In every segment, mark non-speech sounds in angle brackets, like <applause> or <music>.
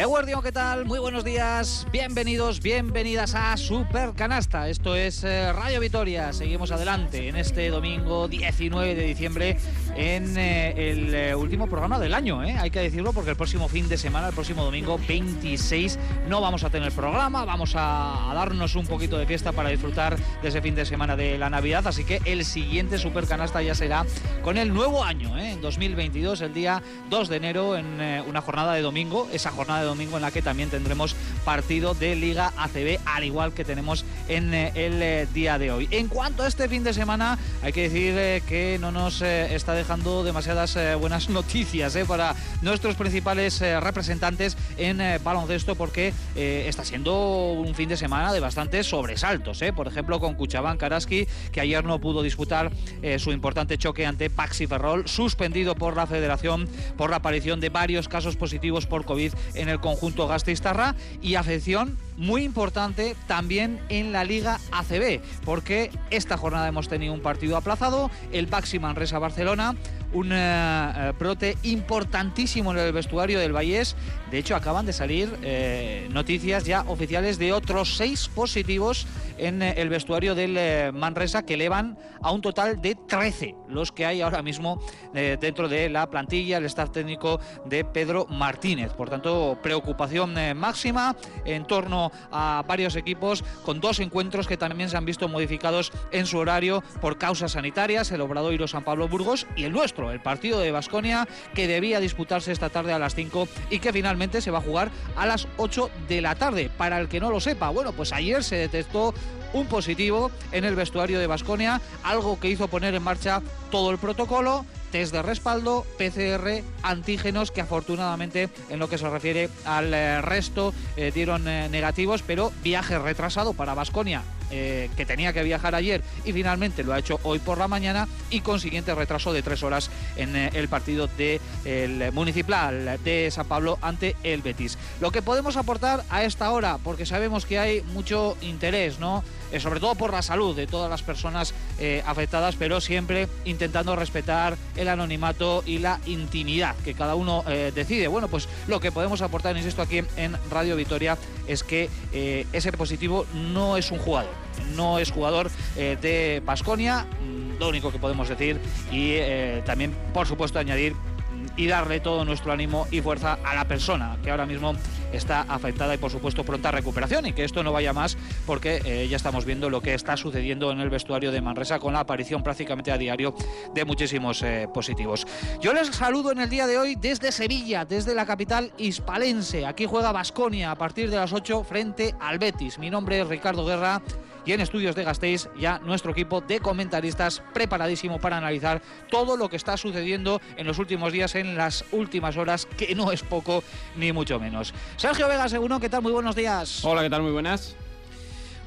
Eguardio, ¿qué tal? Muy buenos días, bienvenidos, bienvenidas a Super Canasta. Esto es eh, Radio Vitoria. Seguimos adelante en este domingo 19 de diciembre en eh, el eh, último programa del año, hay que decirlo, porque el próximo fin de semana, el próximo domingo 26, no vamos a tener programa, vamos a, darnos un poquito de fiesta para disfrutar de ese fin de semana de la Navidad. Así que el siguiente Super Canasta ya será con el nuevo año, en 2022, el día 2 de enero, en una jornada de domingo, esa jornada de domingo en la que también tendremos partido de Liga ACB, al igual que tenemos en eh, el eh, día de hoy. En cuanto a este fin de semana, hay que decir eh, que no nos está dejando demasiadas buenas <laughs> noticias para nuestros principales representantes en baloncesto, porque está siendo un fin de semana de bastantes sobresaltos. Por ejemplo, con Cuchabán Karaski, que ayer no pudo disputar su importante choque ante Paxi Ferrol, suspendido por la federación por la aparición de varios casos positivos por COVID en el conjunto Gasteiztarra y afección muy importante también en la Liga ACB, porque esta jornada hemos tenido un partido aplazado, el Baxi Manresa Barcelona, un eh, eh, brote importantísimo en el vestuario del Vallés. De hecho, acaban de salir eh, noticias ya oficiales de otros seis positivos en el vestuario del Manresa que elevan a un total de 13 los que hay ahora mismo dentro de la plantilla, el staff técnico de Pedro Martínez. Por tanto, preocupación máxima en torno a varios equipos con dos encuentros que también se han visto modificados en su horario por causas sanitarias, el Obradoiro San Pablo Burgos y el nuestro el partido de Basconia que debía disputarse esta tarde a las 5 y que finalmente se va a jugar a las 8 de la tarde. Para el que no lo sepa, bueno, pues ayer se detectó un positivo en el vestuario de Basconia, algo que hizo poner en marcha todo el protocolo test de respaldo, PCR, antígenos que afortunadamente en lo que se refiere al eh, resto eh, dieron eh, negativos, pero viaje retrasado para Basconia eh, que tenía que viajar ayer y finalmente lo ha hecho hoy por la mañana y consiguiente retraso de tres horas en el partido del el municipal de San Pablo ante el Betis. Lo que podemos aportar a esta hora, porque sabemos que hay mucho interés, ¿no? Eh, sobre todo por la salud de todas las personas afectadas, pero siempre intentando respetar el anonimato y la intimidad que cada uno decide. Bueno, pues lo que podemos aportar, insisto, aquí en Radio Vitoria es que ese positivo no es un jugador no es jugador eh, de Pasconia, mm, lo único que podemos decir, y eh, también, por supuesto, añadir y darle todo nuestro ánimo y fuerza a la persona que ahora mismo está afectada y por supuesto pronta recuperación y que esto no vaya más porque eh, ya estamos viendo lo que está sucediendo en el vestuario de Manresa con la aparición prácticamente a diario de muchísimos positivos. Yo les saludo en el día de hoy desde Sevilla, desde la capital hispalense. Aquí juega Basconia a partir de las 8 frente al Betis. Mi nombre es Ricardo Guerra y en Estudios de Gasteiz ya nuestro equipo de comentaristas preparadísimo para analizar todo lo que está sucediendo en los últimos días, en las últimas horas, que no es poco ni mucho menos. Sergio Vega, seguro, ¿qué tal? Muy buenos días. Hola, ¿qué tal? Muy buenas.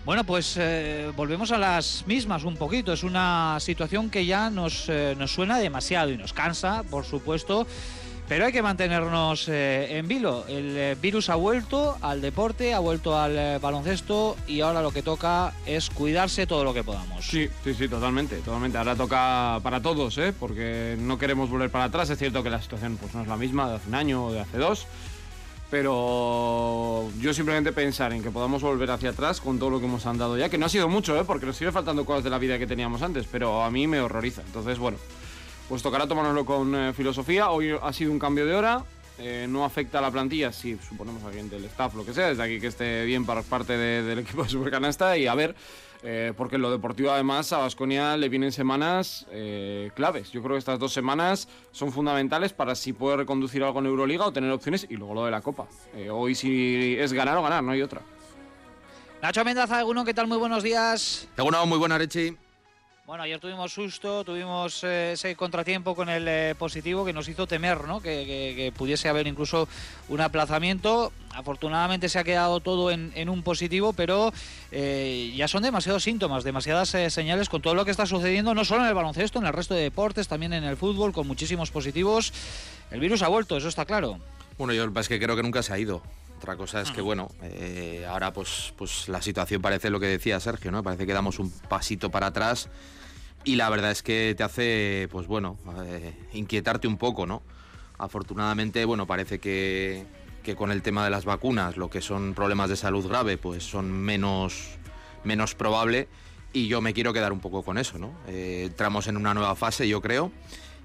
Bueno, pues eh, volvemos a las mismas un poquito. Es una situación que ya nos, eh, nos suena demasiado y nos cansa, por supuesto. Pero hay que mantenernos eh, en vilo. El eh, virus ha vuelto al deporte, ha vuelto al eh, baloncesto y ahora lo que toca es cuidarse todo lo que podamos. Sí, sí, sí, totalmente, totalmente. Ahora toca para todos, ¿eh? porque no queremos volver para atrás. Es cierto que la situación pues, no es la misma de hace un año o de hace dos. Pero yo simplemente pensar en que podamos volver hacia atrás con todo lo que hemos andado ya, que no ha sido mucho, ¿eh? porque nos sigue faltando cosas de la vida que teníamos antes, pero a mí me horroriza. Entonces, bueno, pues tocará tomárnoslo con eh, filosofía. Hoy ha sido un cambio de hora. Eh, no afecta a la plantilla si suponemos a alguien del staff, lo que sea, desde aquí que esté bien para parte del <laughs> equipo de Supercanasta y a ver, eh, porque en lo deportivo además a Vasconia le vienen semanas claves. Yo creo que estas dos semanas son fundamentales para si puede reconducir algo en Euroliga o tener opciones y luego lo de la Copa. hoy si es ganar o ganar, no hay otra. Nacho Mendaza, alguno, ¿qué tal? Muy buenos días. Alguno, muy buena, Rechi. Bueno, ayer tuvimos susto, tuvimos eh, ese contratiempo con el eh, positivo que nos hizo temer, ¿no? Que, pudiese haber incluso un aplazamiento. Afortunadamente se ha quedado todo en, un positivo, pero eh, ya son demasiados síntomas, demasiadas señales con todo lo que está sucediendo, no solo en el baloncesto, en el resto de deportes, también en el fútbol, con muchísimos positivos. El virus ha vuelto, eso está claro. Bueno, yo es que creo que nunca se ha ido. Otra cosa es que, bueno, ahora pues, pues la situación parece lo que decía Sergio, ¿no? Parece que damos un pasito para atrás y la verdad es que te hace, pues bueno, eh, inquietarte un poco, ¿no? Afortunadamente, bueno, parece que, que con el tema de las vacunas, lo que son problemas de salud grave, pues son menos, menos probable y yo me quiero quedar un poco con eso, ¿no? Eh, entramos en una nueva fase, yo creo,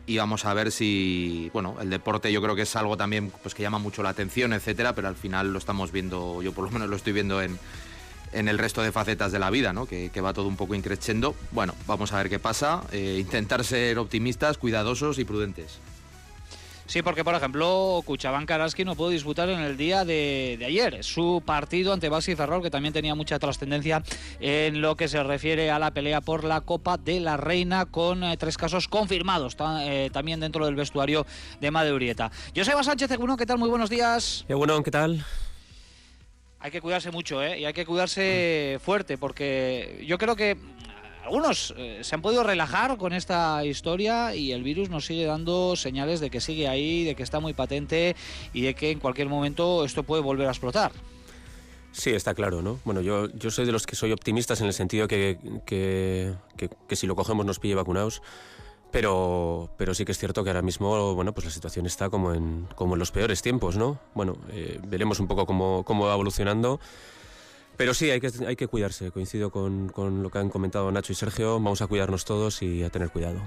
y vamos a ver si, bueno, el deporte yo creo que es algo también pues que llama mucho la atención, etcétera, pero al final lo estamos viendo, yo por lo menos lo estoy viendo en, en el resto de facetas de la vida, ¿no? Que, va todo un poco increciendo. Bueno, vamos a ver qué pasa. Eh, intentar ser optimistas, cuidadosos y prudentes. Sí, porque por ejemplo, Cuchabán Karaski no pudo disputar en el día de, ayer su partido ante Baxi Ferrol, que también tenía mucha trascendencia en lo que se refiere a la pelea por la Copa de la Reina, con eh, tres casos confirmados eh, también dentro del vestuario de Madeurieta. Joseba Sánchez, ¿qué tal? Muy buenos días. bueno, ¿qué tal? hay que cuidarse mucho, ¿eh? Y hay que cuidarse fuerte, porque yo creo que algunos eh, se han podido relajar con esta historia y el virus nos sigue dando señales de que sigue ahí, de que está muy patente y de que en cualquier momento esto puede volver a explotar. Sí, está claro, ¿no? Bueno, yo, yo soy de los que soy optimistas en el sentido que, que, que si lo cogemos nos pille vacunados pero, pero sí que es cierto que ahora mismo bueno, pues la situación está como en, como en los peores tiempos, ¿no? Bueno, eh, veremos un poco cómo, cómo va evolucionando. Pero sí, hay que, hay que cuidarse. Coincido con, con lo que han comentado Nacho y Sergio. Vamos a cuidarnos todos y a tener cuidado.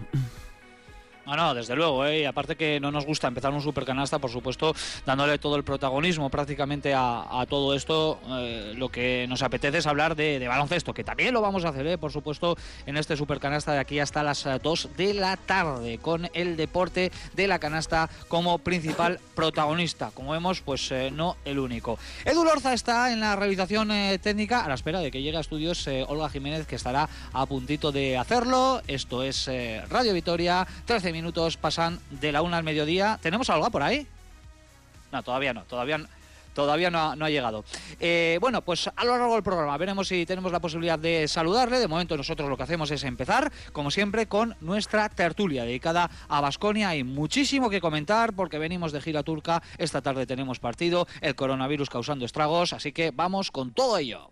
No, no, desde luego, ¿eh? y aparte que no nos gusta empezar un supercanasta, por supuesto, dándole todo el protagonismo prácticamente a, todo esto. Eh, lo que nos apetece es hablar de, baloncesto, que también lo vamos a hacer, ¿eh? por supuesto, en este supercanasta de aquí hasta las 2 eh, de la tarde, con el deporte de la canasta como principal protagonista. Como vemos, pues no el único. Edu Lorza está en la realización técnica a la espera de que llegue a estudios Olga Jiménez, que estará a puntito de hacerlo. Esto es Radio Vitoria, 13 minutos pasan de la una al mediodía. ¿Tenemos algo por ahí? No, todavía no, todavía no todavía no ha, llegado. Eh, bueno, pues a lo largo del programa veremos si tenemos la posibilidad de saludarle. De momento nosotros lo que hacemos es empezar, como siempre, con nuestra tertulia dedicada a Basconia. Hay muchísimo que comentar porque venimos de gira turca. Esta tarde tenemos partido, el coronavirus causando estragos, así que vamos con todo ello.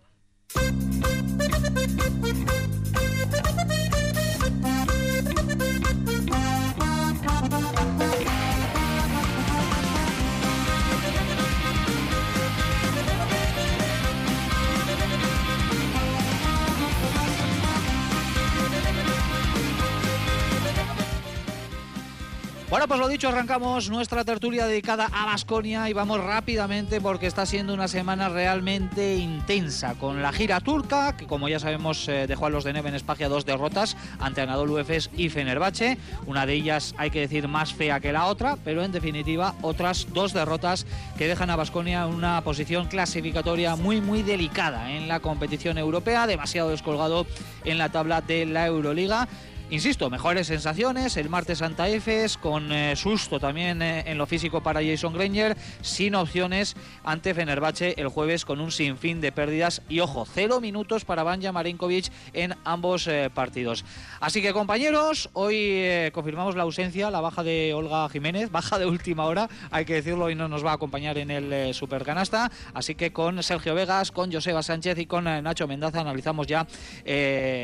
Bueno, pues lo dicho, arrancamos nuestra tertulia dedicada a Basconia y vamos rápidamente porque está siendo una semana realmente intensa con la gira turca, que como ya sabemos eh, dejó a los de Neven Espagia dos derrotas ante Anadolu Efes y Fenerbahce. Una de ellas hay que decir más fea que la otra, pero en definitiva otras dos derrotas que dejan a Basconia en una posición clasificatoria muy muy delicada en la competición europea, demasiado descolgado en la tabla de la Euroliga. Insisto, mejores sensaciones el martes Santa Efes, con eh, susto también eh, en lo físico para Jason Granger, sin opciones ante Fenerbahce el jueves con un sinfín de pérdidas y ojo, cero minutos para Banja Marinkovic en ambos eh, partidos. Así que compañeros, hoy confirmamos la ausencia, la baja de Olga Jiménez, <laughs> baja de última hora, hay que decirlo, hoy no nos va a acompañar en el Supercanasta, así que con Sergio Vegas, con Joseba Sánchez y con Nacho Mendaza analizamos ya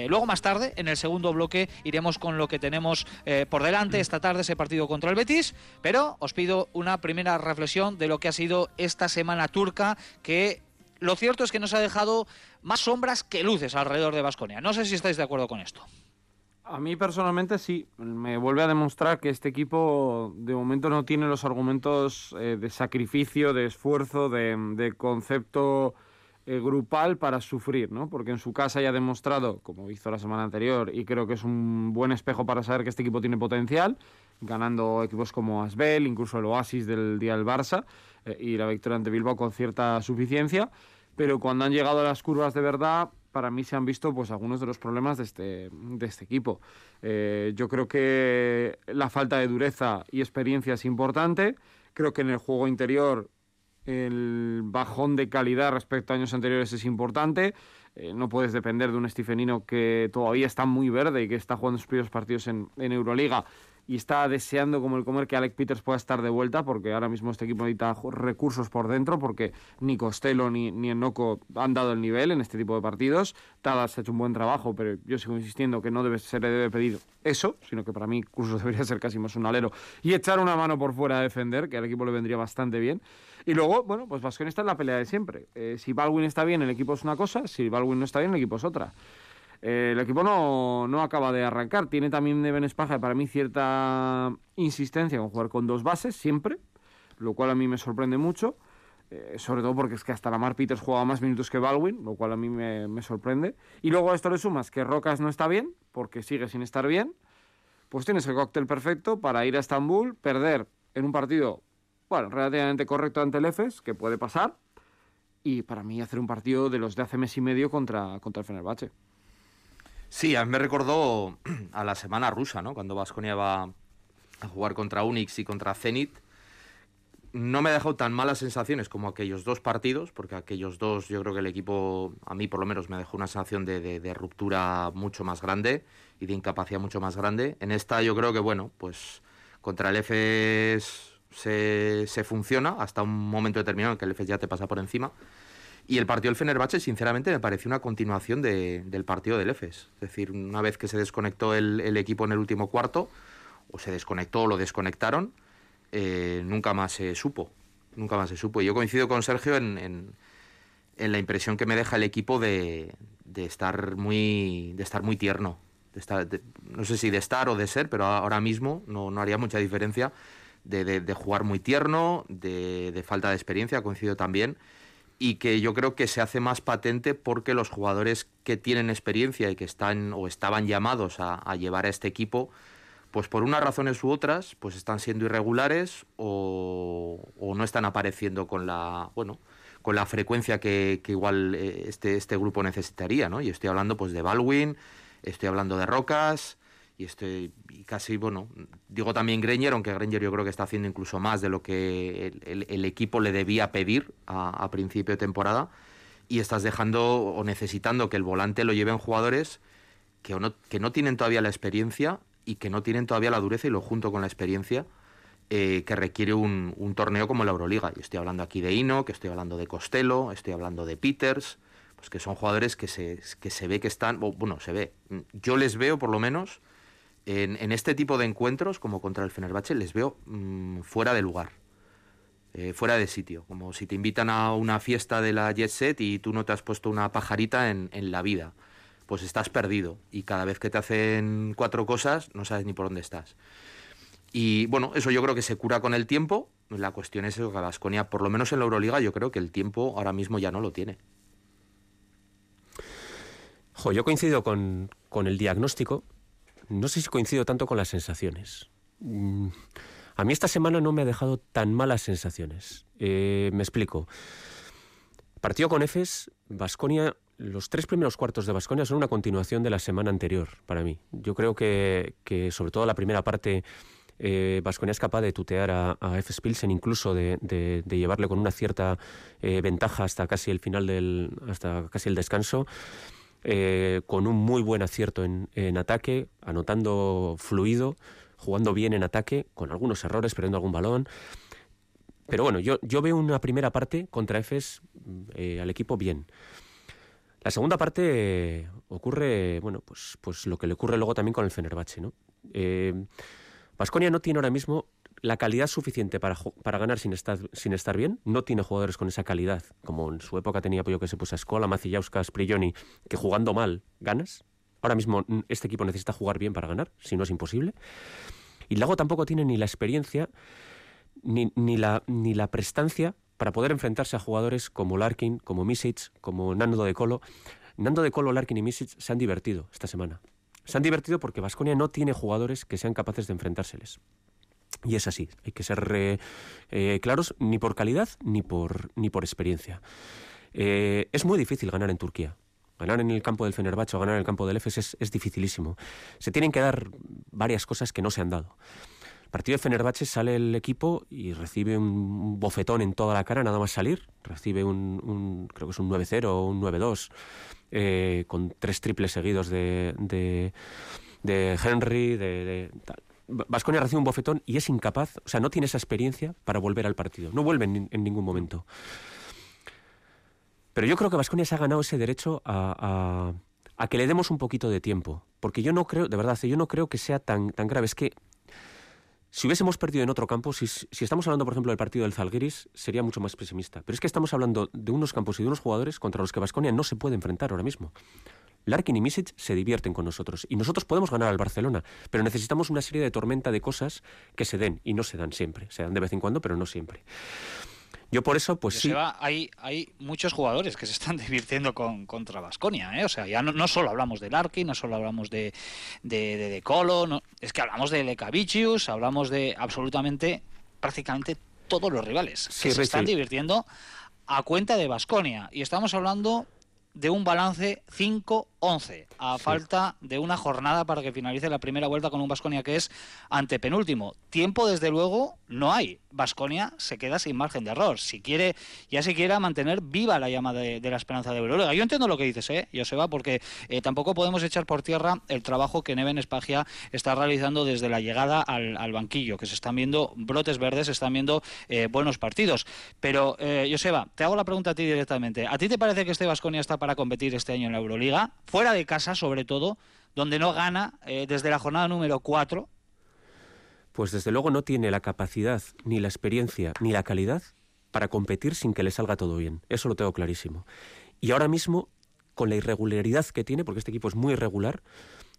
luego más tarde en el segundo bloque con lo que tenemos eh, por delante esta tarde, ese partido contra el Betis, pero os pido una primera reflexión de lo que ha sido esta semana turca, que lo cierto es que nos ha dejado más sombras que luces alrededor de Vasconia. No sé si estáis de acuerdo con esto. A mí personalmente sí, me vuelve a demostrar que este equipo de momento no tiene los argumentos eh, de sacrificio, de esfuerzo, de concepto eh, grupal para sufrir, ¿no? Porque en su casa ya ha demostrado, como hizo la semana anterior, y creo que es un buen espejo para saber que este equipo tiene potencial, ganando equipos como Asbel, incluso el Oasis del día del Barça, eh, y la victoria ante Bilbao con cierta suficiencia, pero cuando han llegado a las curvas de verdad, para mí se han visto pues algunos de los problemas de este, de este equipo. Eh, yo creo que la falta de dureza y experiencia es importante. Creo que en el juego interior el bajón de calidad respecto a años anteriores es importante. Eh, no puedes depender de un Stephenino que todavía está muy verde y que está jugando sus primeros partidos en, Euroliga y está deseando como el comer que Alec Peters pueda estar de vuelta, porque ahora mismo este equipo necesita recursos por dentro, porque ni Costello ni, ni Enoco han dado el nivel en este tipo de partidos. Tadas ha hecho un buen trabajo, pero yo sigo insistiendo que no debe, se le debe pedir eso, sino que para mí Curso <laughs> debería ser casi más un alero y echar una mano por fuera a defender, que al equipo le vendría bastante bien. Y luego, bueno, pues Vasconi está en la pelea de siempre. Eh, si Baldwin está bien, el equipo es una cosa, si Baldwin no está bien, el equipo es otra. Eh, el equipo no, no, acaba de arrancar. Tiene también de Benespaja para mí cierta insistencia con jugar con dos bases siempre, lo cual a mí me sorprende mucho. Eh, sobre todo porque es que hasta Lamar Peters juega más minutos que Baldwin, lo cual a mí me, me, sorprende. Y luego a esto le sumas que Rocas no está bien, porque sigue sin estar bien, pues tienes el cóctel perfecto para ir a Estambul, perder en un partido, bueno, relativamente correcto ante el EFES, que puede pasar, y para mí hacer un partido de los de hace mes y medio contra, contra el Fenerbahce. Sí, a mí me recordó a la semana rusa, ¿no? Cuando Vasconia va a jugar contra Unix y contra Zenit. No me ha dejado tan malas sensaciones como aquellos dos partidos, porque aquellos dos yo creo que el equipo, a mí por lo menos, me dejó una sensación de, ruptura mucho más grande y de incapacidad mucho más grande. En esta yo creo que, bueno, pues contra el EFES se, se funciona hasta un momento determinado en que el EFES ya te pasa por encima. Y el partido del Fenerbahce, sinceramente, me pareció una continuación de, del partido del EFES. Es decir, una vez que se desconectó el, el, equipo en el último cuarto, o se desconectó o lo desconectaron, eh, nunca más se supo. Nunca más se supo. Y yo coincido con Sergio en, en, la impresión que me deja el equipo de, de, estar, muy, de estar muy tierno. No sé si de estar o de ser, pero ahora mismo no, no haría mucha diferencia. De, de jugar muy tierno, de, falta de experiencia, coincido también y que yo creo que se hace más patente porque los jugadores que tienen experiencia y que están o estaban llamados a, a, llevar a este equipo, pues por unas razones u otras, pues están siendo irregulares o, o no están apareciendo con la, bueno, con la frecuencia que, que igual este, este grupo necesitaría, ¿no? Y estoy hablando pues de Baldwin, estoy hablando de Rocas, y estoy y casi, bueno, digo también Granger, aunque Granger yo creo que está haciendo incluso más de lo que el, equipo le debía pedir a, principio de temporada, y estás dejando o necesitando que el volante lo lleven jugadores que no, que no tienen todavía la experiencia y que no tienen todavía la dureza y lo junto con la experiencia eh, que requiere un, torneo como la Euroliga. Y estoy hablando aquí de Ino, que estoy hablando de Costello, estoy hablando de Peters, pues que son jugadores que se, que se ve que están, bueno, se ve, yo les veo por lo menos en, este tipo de encuentros, como contra el Fenerbahce, les veo mmm, fuera de lugar, eh, fuera de sitio. Como si te invitan a una fiesta de la Jet Set y tú no te has puesto una pajarita en, la vida. Pues estás perdido y cada vez que te hacen cuatro cosas no sabes ni por dónde estás. Y bueno, eso yo creo que se cura con el tiempo. La cuestión es que Vasconia, por lo menos en la Euroliga, yo creo que el tiempo ahora mismo ya no lo tiene. Jo, yo coincido con el diagnóstico no sé si coincido tanto con las sensaciones. Mm, a mí esta semana no me ha dejado tan malas sensaciones. Eh, me explico. Partido con Efes, Basconia. Los tres primeros cuartos de Basconia son una continuación de la semana anterior para mí. Yo creo que, que sobre todo la primera parte, Vasconia eh, es capaz de tutear a, a Efes Pilsen, incluso de, llevarle con una cierta eh, ventaja hasta casi el final del, hasta casi el descanso eh, con un muy buen acierto en, ataque, anotando fluido, jugando bien en ataque, con algunos errores, perdiendo algún balón. Pero bueno, yo, yo veo una primera parte contra Efes eh, al equipo bien. La segunda parte eh, ocurre, bueno, pues, pues lo que le ocurre luego también con el Fenerbahce, ¿no? No tiene ahora mismo la calidad suficiente para, para ganar sin estar, sin estar bien. No tiene jugadores con esa calidad, como en su época tenía yo que se puso a Escola, Macillauskas, Prigioni, que jugando mal ganas. Ahora mismo este equipo necesita jugar bien para ganar, si no es imposible. Y luego tampoco tiene ni la experiencia ni, ni, la, ni la prestancia para poder enfrentarse a jugadores como Larkin, como Misic, como Nando de Colo. Nando de Colo, Larkin y Misic se han divertido esta semana. Se han divertido porque Vasconia no tiene jugadores que sean capaces de enfrentárseles. Y es así, hay que ser eh, eh, claros ni por calidad ni por, ni por experiencia. Eh, es muy difícil ganar en Turquía. Ganar en el campo del Fenerbahce o ganar en el campo del Efes es, es, dificilísimo. Se tienen que dar varias cosas que no se han dado. Partido de Fenerbahce sale el equipo y recibe un bofetón en toda la cara nada más salir. Recibe un, creo que es un 9-0 o un 9-2 eh, con tres triples seguidos de, de, de Henry, de, de Vasconia recibe un bofetón y es incapaz, o sea, no tiene esa experiencia para volver al partido. No vuelve en, ningún momento. Pero yo creo que Vasconia se ha ganado ese derecho a, que le demos un poquito de tiempo. Porque yo no creo, de verdad, yo no creo que sea tan, tan grave. Es que si hubiésemos perdido en otro campo, si, estamos hablando, por ejemplo, del partido del Zalgiris, sería mucho más pesimista. Pero es que estamos hablando de unos campos y de unos jugadores contra los que Vasconia no se puede enfrentar ahora mismo. Larkin y Misic se divierten con nosotros y nosotros podemos ganar al Barcelona, pero necesitamos una serie de tormenta de cosas que se den y no se dan siempre. Se dan de vez en cuando, pero no siempre. Yo por eso, pues sí. hay, hay muchos jugadores que se están <laughs> divirtiendo con, contra Basconia, ¿eh? O sea, ya no, no, solo hablamos de Larky, no solo hablamos de, de, de, Colo, no, es que hablamos de Lekavicius, hablamos de absolutamente, prácticamente todos los rivales que se están divirtiendo a cuenta de Basconia. Y estamos hablando de un balance 5-11, a falta de una jornada para que finalice la primera vuelta con un Basconia que es antepenúltimo. Tiempo, desde luego, no hay. Basconia se queda sin margen de error. Si quiere, ya se quiera mantener viva la llama de, la esperanza de Euroliga. Yo entiendo lo que dices, ¿eh, Joseba? Porque eh, tampoco podemos echar por tierra el trabajo que Neven Espagia está realizando desde la llegada al, banquillo, que se están viendo brotes verdes, se están viendo eh, buenos partidos. Pero, eh, Joseba, te hago la pregunta a ti directamente. ¿A ti te parece que este Basconia está para competir este año en la Euroliga? Fuera de casa, sobre todo, donde no gana eh, desde la jornada número 4 pues desde luego no tiene la capacidad, ni la experiencia, ni la calidad para competir sin que le salga todo bien. Eso lo tengo clarísimo. Y ahora mismo, con la irregularidad que tiene, porque este equipo es muy irregular,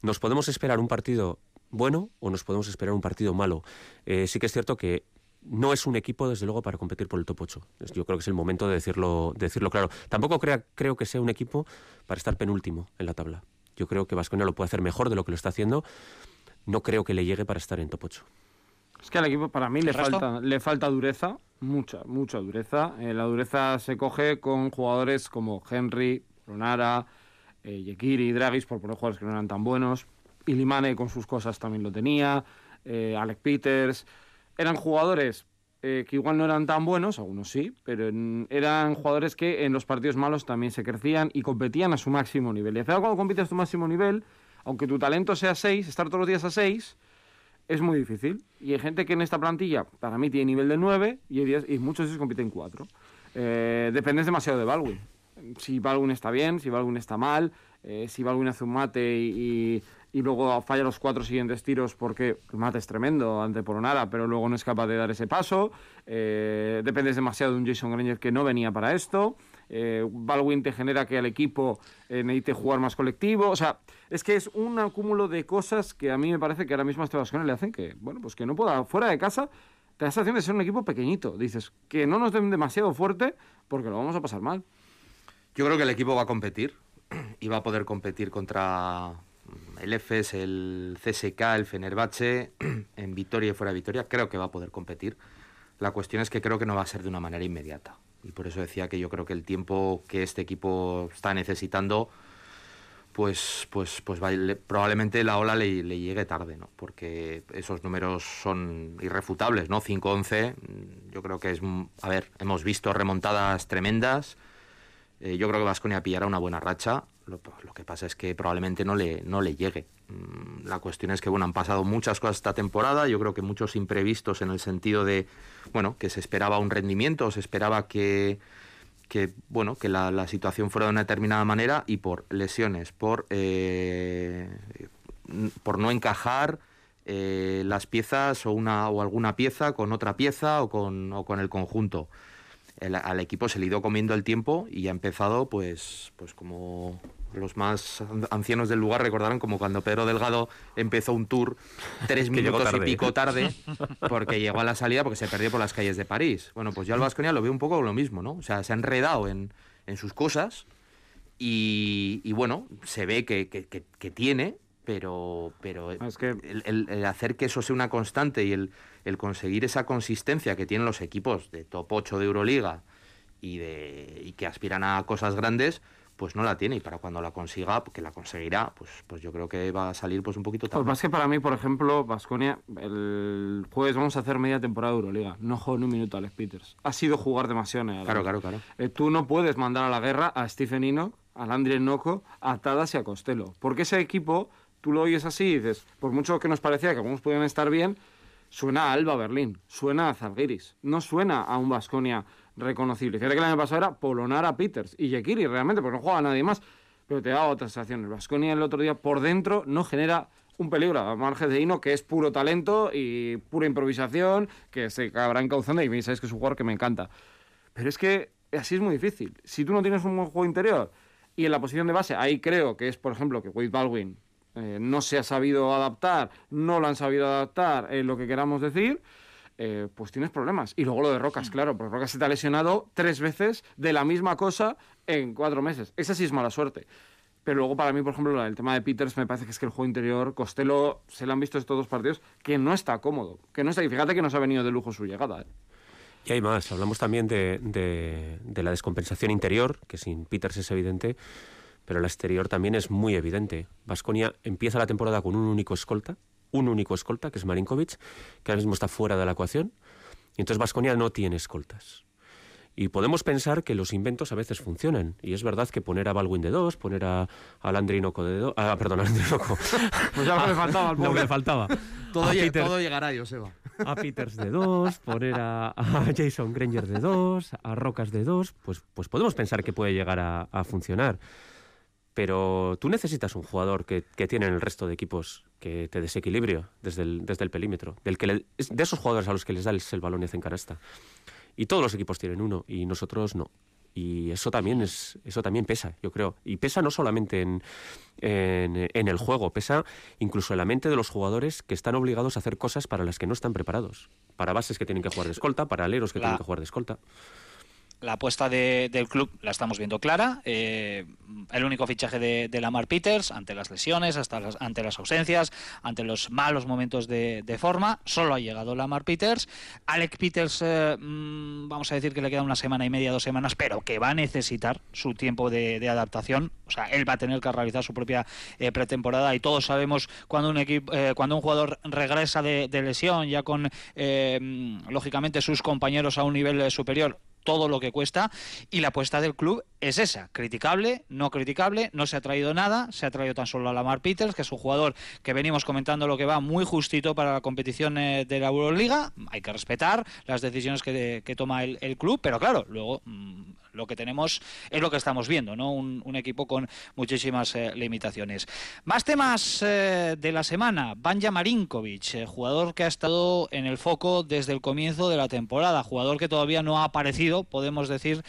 nos podemos esperar un partido bueno o nos podemos esperar un partido malo. Eh, sí que es cierto que no es un equipo, desde luego, para competir por el top 8. Yo creo que es el momento de decirlo, decirlo claro. Tampoco creo que sea un equipo para estar penúltimo en la tabla. Yo creo que Vasconia lo puede hacer mejor de lo que lo está haciendo. No creo que le llegue para estar en top 8. Es que al equipo para mí le falta, le falta dureza, mucha, mucha dureza. Eh, la dureza se coge con jugadores como Henry, Ronara, eh, Yekiri, Dragis, por poner jugadores que no eran tan buenos. Ilimane con sus cosas también lo tenía. Eh, Alec Peters. Eran jugadores eh, que igual no eran tan buenos, algunos sí, pero eran jugadores que en los partidos malos también se crecían y competían a su máximo nivel. Y al final cuando compites a tu máximo nivel, aunque tu talento sea 6, estar todos los días a 6 es muy difícil. Y hay gente que en esta plantilla, para mí, tiene nivel de 9 y, y muchos de ellos compiten 4. Eh, dependes demasiado de Baldwin. Si Baldwin está bien, si Baldwin está mal, eh, si Baldwin hace un mate y, y, luego falla los cuatro siguientes tiros porque el mate es tremendo ante Poronara, pero luego no es capaz de dar ese paso. Eh, dependes demasiado de un Jason Granger que no venía para esto. Eh, Baldwin te genera que al equipo eh, necesite jugar más colectivo. O sea, es que es un acúmulo de cosas que a mí me parece que ahora mismo a este Vascones le hacen que, bueno, pues que no pueda, fuera de casa, te da sensación de ser un equipo pequeñito. Dices, que no nos den demasiado fuerte porque lo vamos a pasar mal. Yo creo que el equipo va a competir y va a poder competir contra el EFES, el CSK, el Fenerbahce, <clears throat> en Vitoria y fuera de Vitoria. Creo que va a poder competir. La cuestión es que creo que no va a ser de una manera inmediata. Y por eso decía que yo creo que el tiempo que este equipo está necesitando, pues, pues, pues probablemente la ola le, llegue tarde, ¿no? Porque esos números son irrefutables, ¿no? 5-11, mm, yo creo que es... A ver, hemos visto remontadas tremendas. Eh, yo creo que Vasconia pillará una buena racha. Lo, que pasa es que probablemente no le, no le llegue. Mm, la cuestión es que, bueno, han pasado muchas cosas esta temporada. Yo creo que muchos imprevistos en el sentido de bueno, que se esperaba un rendimiento, se esperaba que, que bueno, que la, situación fuera de una determinada manera y por lesiones, por, eh, por no encajar eh, las piezas o, una, o alguna pieza con otra pieza o con, o con el conjunto. Al equipo se le ha ido comiendo el tiempo y ha empezado pues, pues como los más ancianos del lugar recordarán como cuando Pedro Delgado empezó un tour <laughs> tres minutos y pico tarde <laughs> porque llegó a la salida porque se perdió por las calles de París. Bueno, pues yo al Vasconia lo veo un poco lo mismo, ¿no? O sea, se ha enredado en, en sus cosas y, bueno, se ve que, que, tiene, pero, pero es que... el, hacer que eso sea una constante y el, el conseguir esa consistencia que tienen los equipos de top 8 de Euroliga y, de, y que aspiran a cosas grandes, pues no la tiene y para cuando la consiga, que la conseguirá, pues, pues yo creo que va a salir pues un poquito tarde. Pues más que para mí, por ejemplo, Vasconia, el jueves vamos a hacer media temporada de Euroliga. No juego ni un minuto a Alex Peters. Ha sido jugar demasiado en Claro, claro, claro. Eh, tú no puedes mandar a la guerra a Stephen Enoch, a Landry Noco, a Tadas y a Costello. Porque ese equipo tú lo oyes así y dices, por mucho que nos parecía que algunos podían estar bien, suena a Alba Berlín, suena a Zalgiris, no suena a un Vasconia reconocible. Fíjate que el año pasado era Polonara Peters y Yekiri realmente, porque no juega nadie más, pero te da otras sensaciones. Vasconia el otro día por dentro no genera un peligro a margen de Hino, que es puro talento y pura improvisación, que se acabará encauzando y sabéis que es un jugador que me encanta. Pero es que así es muy difícil. Si tú no tienes un buen juego interior y en la posición de base, ahí creo que es, por ejemplo, que Wade Baldwin eh, no se ha sabido adaptar, no lo han sabido adaptar, en lo que queramos decir, eh, pues tienes problemas. Y luego lo de Rocas, claro, porque Rocas se te ha lesionado tres veces de la misma cosa en cuatro meses. Esa sí es mala suerte. Pero luego para mí, por ejemplo, el tema de Peters me parece que es que el juego interior, Costello, se le han visto estos dos partidos, que no está cómodo. Que no está, y fíjate que nos ha venido de lujo su llegada. ¿eh? Y hay más, hablamos también de, de, la descompensación interior, que sin Peters es evidente, pero la exterior también es muy evidente. Vasconia empieza la temporada con un único escolta, un único escolta, que es Marinkovic, que ahora mismo está fuera de la ecuación, y entonces Vasconia no tiene escoltas. Y podemos pensar que los inventos a veces funcionan. Y es verdad que poner a Baldwin de dos, poner a, a Landrinoco de dos... Ah, perdón, a Landrinoco. <laughs> pues ya lo que le faltaba al Lo que le faltaba. <laughs> todo, todo llegará, Joseba. A Peters de dos, poner a, Jason Granger de dos, a Rocas de dos, pues, pues podemos pensar que puede llegar a, a funcionar. Pero tú necesitas un jugador que, que tiene el resto de equipos que te desequilibrio desde el, desde el perímetro, del que de esos jugadores a los que les da el, el balón y hacen canasta. Y todos los equipos tienen uno y nosotros no. Y eso también, es, eso también pesa, yo creo. Y pesa no solamente en, en, el juego, pesa incluso en la mente de los jugadores que están obligados a hacer cosas para las que no están preparados. Para bases que tienen que jugar de escolta, para aleros que tienen que jugar de escolta la apuesta del club la estamos viendo clara. Eh, el único fichaje de, Lamar Peters ante las lesiones, hasta las, ante las ausencias, ante los malos momentos de, forma, solo ha llegado Lamar Peters. Alec Peters, eh, mm, vamos a decir que le queda una semana y media, dos semanas, pero que va a necesitar su tiempo de, adaptación. O sea, él va a tener que realizar su propia eh, pretemporada y todos sabemos cuando un equipo, cuando un jugador regresa de, lesión, ya con mm, lógicamente sus compañeros a un nivel superior, todo lo que cuesta y la apuesta del club es esa, criticable, no criticable, no se ha traído nada, se ha traído tan solo a Lamar Peters, que es un jugador que venimos comentando lo que va muy justito para la competición eh, de la Euroliga, hay que respetar las decisiones que, toma el, club, pero claro, luego mm, lo que tenemos es lo que estamos viendo, ¿no? Un, equipo con muchísimas eh, limitaciones. Más temas eh, de la semana, Banja Marinkovic, jugador que ha estado en el foco desde el comienzo de la temporada, jugador que todavía no ha aparecido, podemos decir,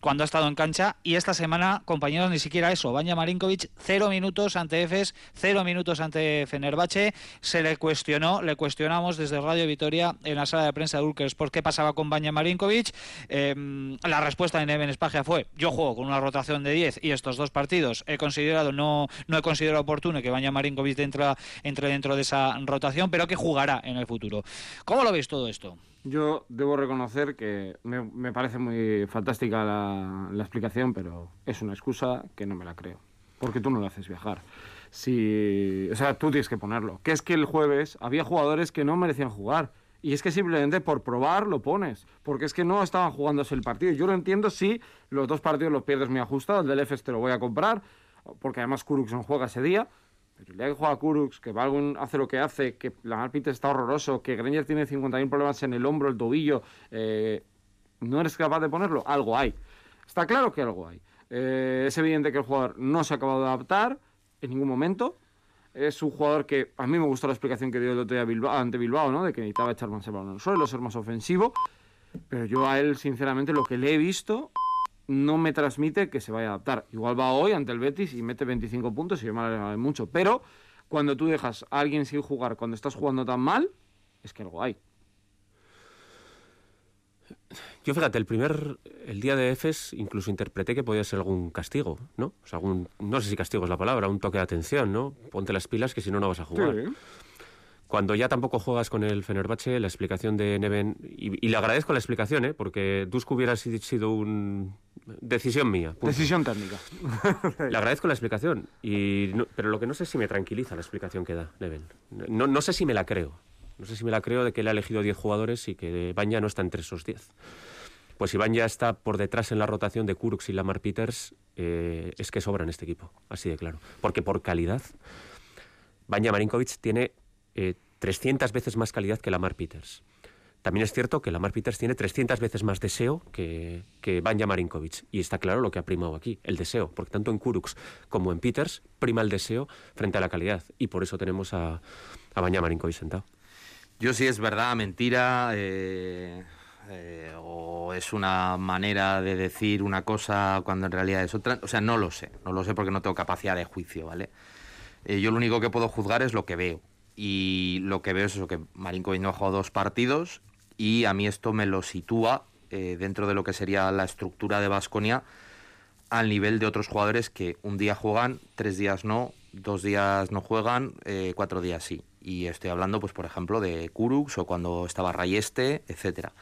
cuando ha estado en cancha y esta semana, compañeros, ni siquiera eso. Banja Marinkovic, cero minutos ante Efes, cero minutos ante Fenerbahce. Se le cuestionó, le cuestionamos desde Radio Vitoria en la sala de prensa de Ulkers por qué pasaba con Banja Marinkovic. La respuesta de Neven Espagia fue: Yo juego con una rotación de 10 y estos dos partidos he considerado, no, no he considerado oportuno que Banja Marinkovic entre, entre dentro de esa rotación, pero que jugará en el futuro. ¿Cómo lo veis todo esto? Yo debo reconocer que me, parece muy fantástica la, explicación, pero es una excusa que no me la creo. Porque tú no lo haces viajar. Si, o sea, tú tienes que ponerlo. Que es que el jueves había jugadores que no merecían jugar. Y es que simplemente por probar lo pones. Porque es que no estaban jugándose el partido. Yo lo entiendo si los dos partidos los pierdes muy ajustados. El del EFES te lo voy a comprar. Porque además Kurux no juega ese día. Pero el día que juega Kurux, que Balgun hace lo que hace, que la Peter está horroroso, que Granger tiene 50.000 problemas en el hombro, el tobillo, eh, ¿no eres capaz de ponerlo? Algo hay. Está claro que algo hay. Eh, es evidente que el jugador no se ha acabado de adaptar en ningún momento. Es un jugador que a mí me gustó la explicación que dio el otro día Bilbao, ante Bilbao, ¿no? De que necesitaba echar más el balón al suelo, ser más ofensivo. Pero yo a él, sinceramente, lo que le he visto no me transmite que se vaya a adaptar. Igual va hoy ante el Betis y mete 25 puntos y yo me alegra mucho. Pero cuando tú dejas a alguien sin jugar, cuando estás jugando tan mal, es que algo hay. Yo fíjate, el primer, el día de EFES incluso interpreté que podía ser algún castigo, ¿no? O sea, algún, no sé si castigo es la palabra, un toque de atención, ¿no? Ponte las pilas que si no, no vas a jugar. Cuando ya tampoco juegas con el Fenerbahce, la explicación de Neven, y, le agradezco la explicación, ¿eh? porque Dusk hubiera sido una decisión mía. Decisión técnica. <laughs> le agradezco la explicación, y pero lo que no sé si me tranquiliza la explicación que da Neven. No, no sé si me la creo. No sé si me la creo de que él ha elegido 10 jugadores y que Banja no está entre esos 10. Pues si Banja está por detrás en la rotación de Kurux y Lamar Peters, eh, es que sobra en este equipo, así de claro. Porque por calidad Banja Marinkovic tiene 300 veces más calidad que Lamar Peters. También es cierto que Lamar Peters tiene 300 veces más deseo que, que Banja Marinkovic. Y está claro lo que ha primado aquí, el deseo. Porque tanto en Kuruks como en Peters prima el deseo frente a la calidad. Y por eso tenemos a, a Banja Marinkovic sentado. Yo sí es verdad, mentira, eh, eh, o es una manera de decir una cosa cuando en realidad es otra. O sea, no lo sé. No lo sé porque no tengo capacidad de juicio, ¿vale? Eh, yo lo único que puedo juzgar es lo que veo. Y lo que veo es eso, que Marinkovic no ha jugado dos partidos y a mí esto me lo sitúa dentro de lo que sería la estructura de Basconia al nivel de otros jugadores que un día juegan, tres días no, dos días no juegan, cuatro días sí. Y estoy hablando, pues, por ejemplo, de Kurux o cuando estaba Rayeste, etcétera.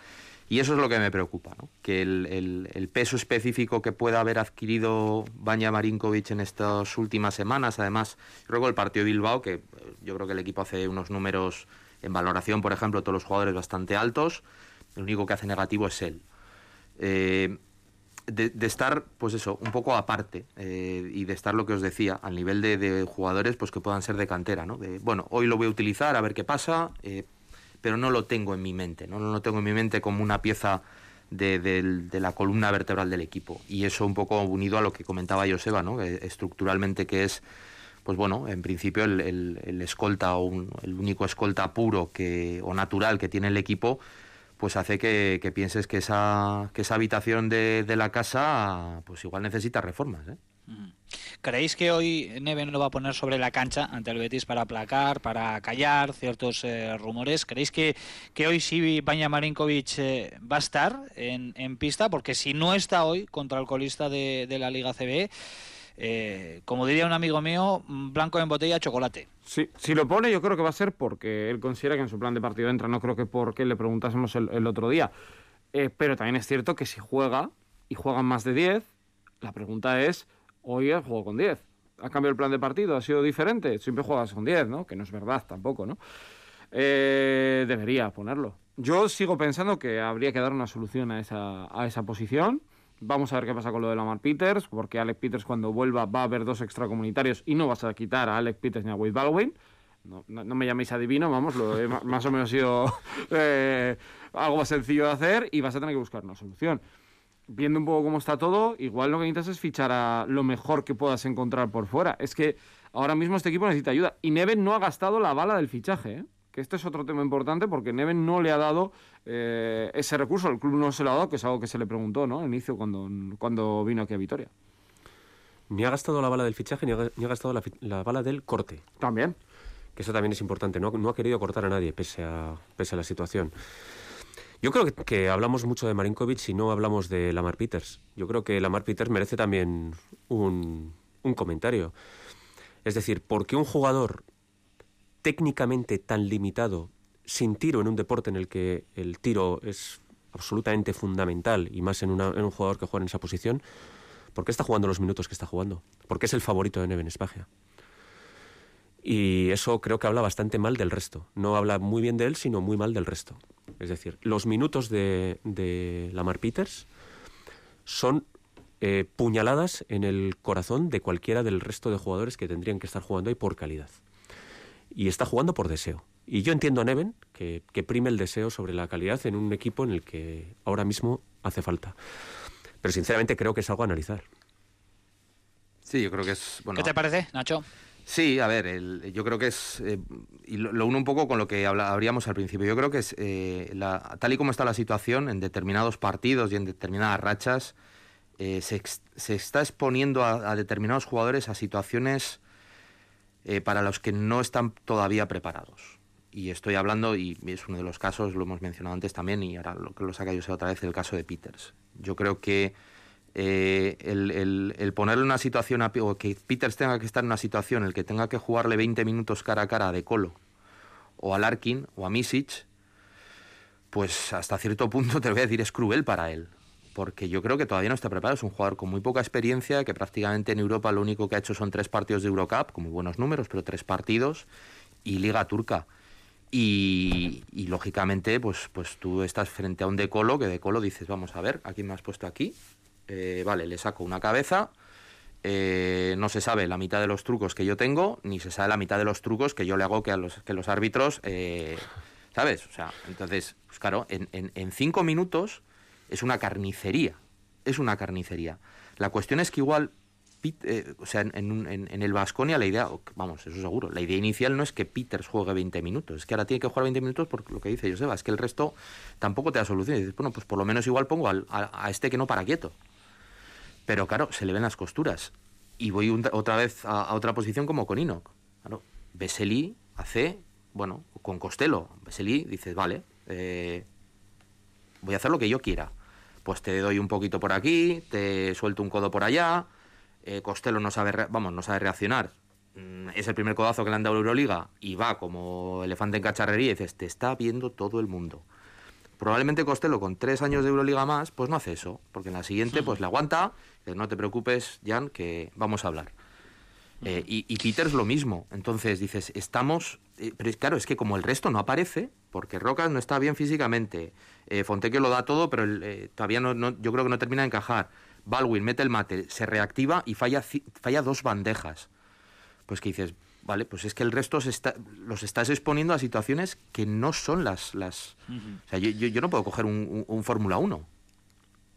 Y eso es lo que me preocupa, ¿no? que el, peso específico que pueda haber adquirido Banja Marinkovic en estas últimas semanas, además, luego el partido de Bilbao, que eh, yo creo que el equipo hace unos números en valoración, por ejemplo, todos los jugadores bastante altos. El único que hace negativo es él. Eh, de, estar, pues eso, un poco aparte eh, y de estar lo que os decía, al nivel de, jugadores pues que puedan ser de cantera, ¿no? De, bueno, hoy lo voy a utilizar, a ver qué pasa, eh, pero no lo tengo en mi mente, ¿no? No lo tengo en mi mente como una pieza de, la columna vertebral del equipo. Y eso un poco unido a lo que comentaba Joseba, ¿no? estructuralmente que es pues bueno, en principio el, escolta o el único escolta puro que, o natural que tiene el equipo, pues hace que, pienses que esa, que esa habitación de, la casa, pues igual necesita reformas. ¿eh? ¿Creéis que hoy Neven lo va a poner sobre la cancha ante el Betis para aplacar, para callar ciertos eh, rumores? ¿Creéis que, que hoy sí Baña Marinkovic eh, va a estar en, en, pista? Porque si no está hoy contra el colista de, de la Liga CB, eh, como diría un amigo mío, blanco en botella, chocolate. Sí, si lo pone yo creo que va a ser porque él considera que en su plan de partido entra, no creo que porque le preguntásemos el, otro día. Eh, pero también es cierto que si juega y juegan más de 10, la pregunta es, hoy el juego con 10. ¿Ha cambiado el plan de partido? ¿Ha sido diferente? Siempre juegas con 10, ¿no? Que no es verdad tampoco, ¿no? Eh, debería ponerlo. Yo sigo pensando que habría que dar una solución a esa, a esa posición. Vamos a ver qué pasa con lo de Lamar Peters, porque Alex Peters cuando vuelva va a haber dos extracomunitarios y no vas a quitar a Alex Peters ni a Wade Baldwin. No, no, me llaméis adivino, vamos, lo más o menos sido <laughs> eh, algo sencillo de hacer y vas a tener que buscar una solución. Viendo un poco cómo está todo, igual lo que necesitas es fichar a lo mejor que puedas encontrar por fuera. Es que ahora mismo este equipo necesita ayuda y Neven no ha gastado la bala del fichaje. ¿eh? Que este es otro tema importante porque Neven no le ha dado eh, ese recurso, el club no se lo ha dado, que es algo que se le preguntó ¿no? al inicio cuando, cuando vino aquí a Vitoria. Ni ha gastado la bala del fichaje ni ha, gastado la, bala del corte. También. Que eso también es importante, no, no ha querido cortar a nadie pese a, pese a la situación. Yo creo que, hablamos mucho de Marinkovic y no hablamos de Lamar Peters. Yo creo que Lamar Peters merece también un, un comentario. Es decir, ¿por qué un jugador técnicamente tan limitado, sin tiro en un deporte en el que el tiro es absolutamente fundamental y más en, un jugador que juega en esa posición, ¿por qué está jugando los minutos que está jugando? Porque es el favorito de Neven Espagia. Y eso creo que habla bastante mal del resto. No habla muy bien de él, sino muy mal del resto. Es decir, los minutos de, Lamar Peters son eh, puñaladas en el corazón de cualquiera del resto de jugadores que tendrían que estar jugando ahí por calidad y está jugando por deseo. Y yo entiendo a Neven que, que, prime el deseo sobre la calidad en un equipo en el que ahora mismo hace falta. Pero sinceramente creo que es algo a analizar. Sí, yo creo que es... Bueno, ¿Qué te parece, Nacho? Sí, a ver, yo creo que es, eh, y lo, uno un poco con lo que habríamos al principio, yo creo que es, eh, la, tal y como está la situación en determinados partidos y en determinadas rachas, eh, se, se, está exponiendo a, a, determinados jugadores a situaciones eh, para los que no están todavía preparados. Y estoy hablando, y es uno de los casos, lo hemos mencionado antes también, y ahora lo que lo saca yo sé otra vez, el caso de Peters. Yo creo que eh, el, ponerle una situación, o que Peters tenga que estar en una situación en la que tenga que jugarle 20 minutos cara a cara a De Colo, o a Larkin, o a Misic, pues hasta cierto punto <laughs> te voy a decir, es cruel para él porque yo creo que todavía no está preparado. Es un jugador con muy poca experiencia, que prácticamente en Europa lo único que ha hecho son tres partidos de Eurocup, con muy buenos números, pero tres partidos, y Liga Turca. Y, lógicamente, pues, pues tú estás frente a un decolo, que decolo dices, vamos a ver, ¿a quién me has puesto aquí? Eh, vale, le saco una cabeza eh, no se sabe la mitad de los trucos que yo tengo, ni se sabe la mitad de los trucos que yo le hago que, a los, que los árbitros, eh, ¿sabes? O sea, entonces, pues claro, en, en cinco minutos es una carnicería, es una carnicería. La cuestión es que igual eh, o sea, en, el Vasconia la idea, vamos, eso seguro, la idea inicial no es que Peters juegue 20 minutos, es que ahora tiene que jugar 20 minutos por lo que dice Joseba, es que el resto tampoco te da solución. Y dices, bueno, pues por lo menos igual pongo a, este que no para quieto. Pero claro, se le ven las costuras. Y voy otra vez a, otra posición como con Inoc. Claro, Vesely hace, bueno, con Costello. Vesely dices, vale, eh, voy a hacer lo que yo quiera. Pues te doy un poquito por aquí, te suelto un codo por allá, eh, Costello no sabe, vamos, no sabe reaccionar. Mm, es el primer codazo que le han dado a Euroliga y va como elefante en cacharrería y dices, te está viendo todo el mundo. Probablemente Costello con tres años de Euroliga más, pues no hace eso, porque en la siguiente pues le aguanta, no te preocupes, Jan, que vamos a hablar. Eh, y, y, Peters lo mismo. Entonces dices, estamos. Eh, pero claro, es que como el resto no aparece, porque Rocas no está bien físicamente, eh, Fonteque lo da todo, pero todavía no, yo creo que no termina de encajar. Baldwin mete el mate, se reactiva y falla, falla dos bandejas. Pues que dices, vale, pues es que el resto está, los estás exponiendo a situaciones que no son las... las O sea, yo, no puedo coger un, un, un Fórmula 1,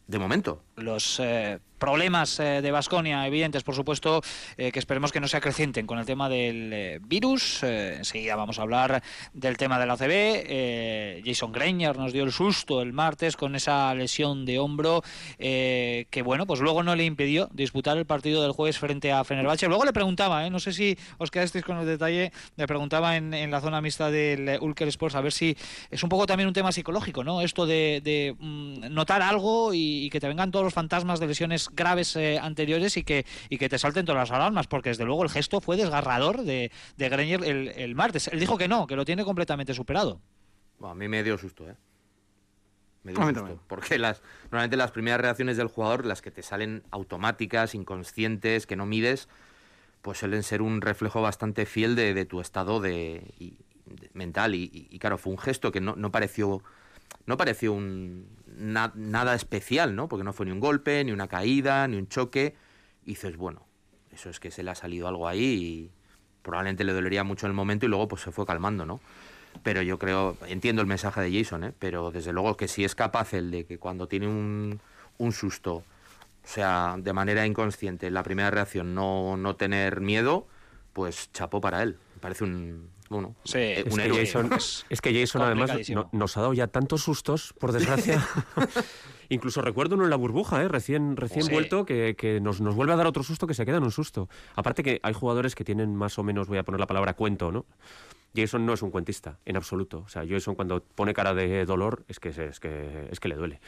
de momento. Los eh, problemas eh, de Vasconia evidentes, por supuesto, eh, que esperemos que no se acrecienten con el tema del eh, virus. enseguida vamos a hablar del tema de la CB. Jason Greiner nos dio el susto el martes con esa lesión de hombro que, bueno, pues luego no le impidió disputar el partido del jueves frente a Fenerbahce. Luego le preguntaba, no sé si os quedasteis con el detalle, le preguntaba en, la zona mixta del Ulker Sports a ver si es un poco también un tema psicológico, ¿no? Esto de, mm, notar algo y, y que te vengan todos los fantasmas de lesiones graves eh, anteriores y que, y que te salten todas las alarmas, porque desde luego el gesto fue desgarrador de, de Greñer el, martes. Él dijo que no, que lo tiene completamente superado. a mí me dio susto, ¿eh? Me dio susto, porque las, normalmente las primeras reacciones del jugador, las que te salen automáticas, inconscientes, que no mides, pues suelen ser un reflejo bastante fiel de, tu estado de, mental. Y, claro, fue un gesto que no, no pareció no pareció un, nada especial, ¿no? Porque no fue ni un golpe, ni una caída, ni un choque. Y dices, bueno, eso es que se le ha salido algo ahí y probablemente le dolería mucho en el momento y luego pues se fue calmando, ¿no? Pero yo creo, entiendo el mensaje de Jason, ¿eh? Pero desde luego que si es capaz el de que cuando tiene un, un susto, o sea, de manera inconsciente, la primera reacción no, no tener miedo, pues chapó para él. Me parece un, bueno, eh, es, que Jason, es, que Jason, además nos ha dado ya tantos sustos, por desgracia. <laughs> Incluso recuerdo uno en la burbuja, ¿eh? recién, recién vuelto, que, que nos, nos, vuelve a dar otro susto que se queda en un susto. Aparte que hay jugadores que tienen más o menos, voy a poner la palabra cuento, ¿no? Jason no es un cuentista, en absoluto. O sea, Jason cuando pone cara de dolor es que, es que, es que le duele.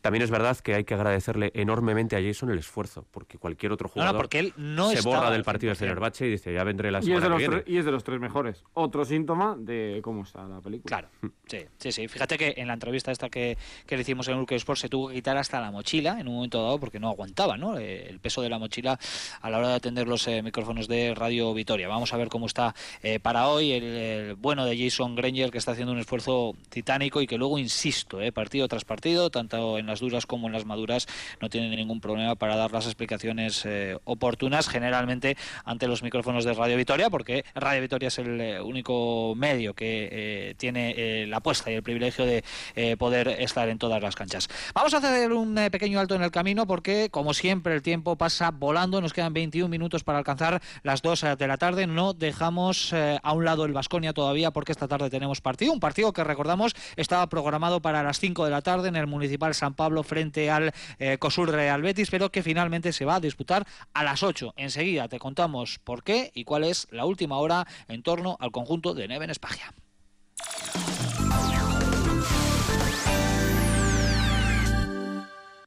También es verdad que hay que agradecerle enormemente a Jason el esfuerzo, porque cualquier otro jugador porque él no se borra del partido de Fenerbahce y dice, ya vendré la semana y es de Y es de los tres mejores. Otro síntoma de cómo está la película. Claro, sí, sí, sí. Fíjate que en la entrevista esta que, que le hicimos en Urque Sport se tuvo que quitar hasta la mochila en un momento dado porque no aguantaba, ¿no? Eh, el peso de la mochila a la hora de atender los eh, micrófonos de Radio Vitoria. Vamos a ver cómo está eh, para hoy el, bueno de Jason Granger que está haciendo un esfuerzo titánico y que luego, insisto, partido tras partido, tanto en las duras como en las maduras no tienen ningún problema para dar las explicaciones eh, oportunas, generalmente ante los micrófonos de Radio Vitoria, porque Radio Vitoria es el eh, único medio que eh, tiene la apuesta y el privilegio de poder estar en todas las canchas. Vamos a hacer un pequeño alto en el camino porque, como siempre, el tiempo pasa volando. Nos quedan 21 minutos para alcanzar las 2 de la tarde. No dejamos a un lado el Vasconia todavía porque esta tarde tenemos partido. Un partido que recordamos estaba programado para las 5 de la tarde en el Municipal San Pablo frente a eh, COSUR Real Betis, pero que finalmente se va a disputar a las 8. Enseguida te contamos por qué y cuál es la última hora en torno al conjunto de Neven Espagia.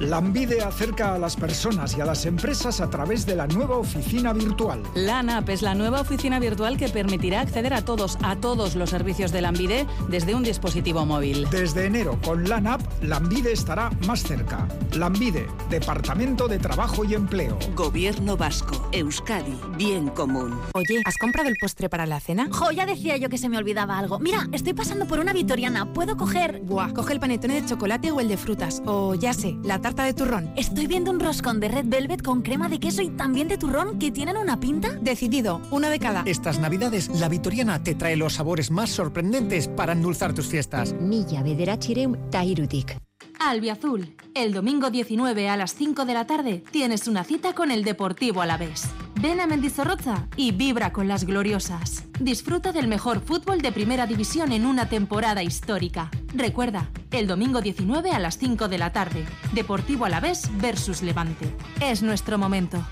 Lambide acerca a las personas y a las empresas a través de la nueva oficina virtual. LANAP es la nueva oficina virtual que permitirá acceder a todos, a todos los servicios de Lambide desde un dispositivo móvil. Desde enero, con LANAP, Lambide estará más cerca. Lambide, Departamento de Trabajo y Empleo. Gobierno Vasco, Euskadi, Bien Común. Oye, ¿has comprado el postre para la cena? Jo, ya decía yo que se me olvidaba algo. Mira, estoy pasando por una vitoriana. ¿Puedo coger...? Buah, coge el panetone de chocolate o el de frutas. O ya sé, la tarta de turrón. Estoy viendo un roscón de red velvet con crema de queso y también de turrón que tienen una pinta. Decidido, uno de cada. Estas navidades, la vitoriana te trae los sabores más sorprendentes para endulzar tus fiestas. Milla bederatzireu tairutik. Albiazul, el domingo 19 a las 5 de la tarde tienes una cita con el Deportivo Alavés. Ven a Mendizorroza y vibra con las gloriosas. Disfruta del mejor fútbol de primera división en una temporada histórica. Recuerda, el domingo 19 a las 5 de la tarde, Deportivo Alavés versus Levante. Es nuestro momento.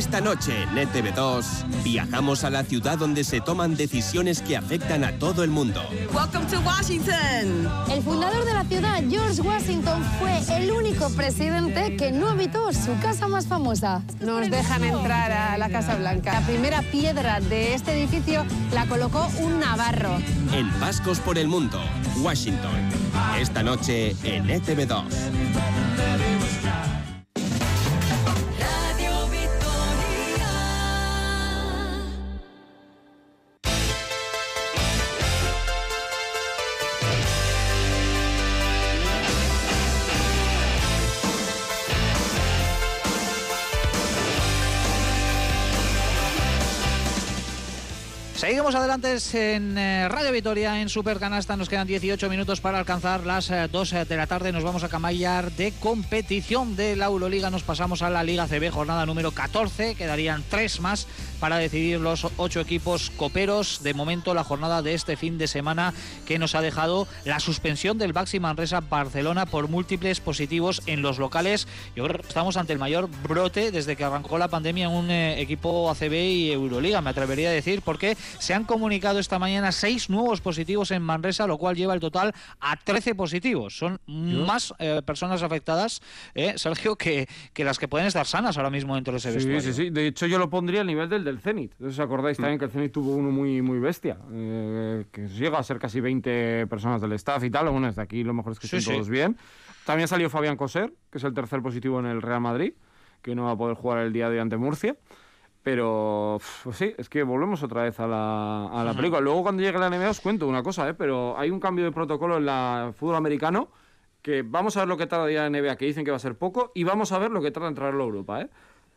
Esta noche en ETV2 viajamos a la ciudad donde se toman decisiones que afectan a todo el mundo. Welcome to Washington. El fundador de la ciudad, George Washington, fue el único presidente que no habitó su casa más famosa. Nos dejan entrar a la Casa Blanca. La primera piedra de este edificio la colocó un navarro. En Vascos por el Mundo, Washington. Esta noche en E ETV2. Seguimos adelante en eh, Radio Vitoria, en Supercanasta. Nos quedan 18 minutos para alcanzar las eh, 2 de la tarde. Nos vamos a camallar de competición de la Euroliga. Nos pasamos a la Liga CB, jornada número 14. Quedarían tres más para decidir los ocho equipos coperos. De momento, la jornada de este fin de semana que nos ha dejado la suspensión del Baxi Manresa Barcelona por múltiples positivos en los locales. Yo creo que estamos ante el mayor brote desde que arrancó la pandemia en un eh, equipo ACB y Euroliga, me atrevería a decir, porque se han comunicado esta mañana seis nuevos positivos en Manresa, lo cual lleva el total a 13 positivos. Son más eh, personas afectadas, eh, Sergio, que, que las que pueden estar sanas ahora mismo dentro de ese Sí, vestuario. sí, sí. De hecho, yo lo pondría al nivel del del Zenit. ¿Os acordáis también que el Zenit tuvo uno muy, muy bestia? eh, que llega a ser casi 20 personas del staff y tal. Bueno, desde aquí lo mejor es que Sí, estén sí. todos bien. También salió Fabián Coser, que es el tercer positivo en el Real Madrid, que no va a poder jugar el día de hoy ante Murcia. Pero pues sí, es que volvemos otra vez a la, a la película. Luego cuando llegue la NBA os cuento una cosa, ¿eh? pero hay un cambio de protocolo en la fútbol americano que vamos a ver lo que tarda ya la NBA, que dicen que va a ser poco, y vamos a ver lo que tarda en traerlo a Europa, ¿eh?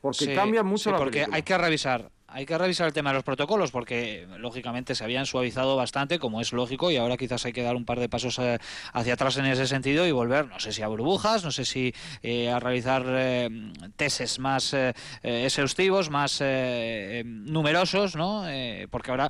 Porque Sí, cambia mucho sí, la porque película. hay que revisar hay que revisar el tema de los protocolos porque lógicamente se habían suavizado bastante como es lógico y ahora quizás hay que dar un par de pasos eh, hacia atrás en ese sentido y volver no sé si a burbujas no sé si eh, a realizar eh, tests más exhaustivos más numerosos no porque ahora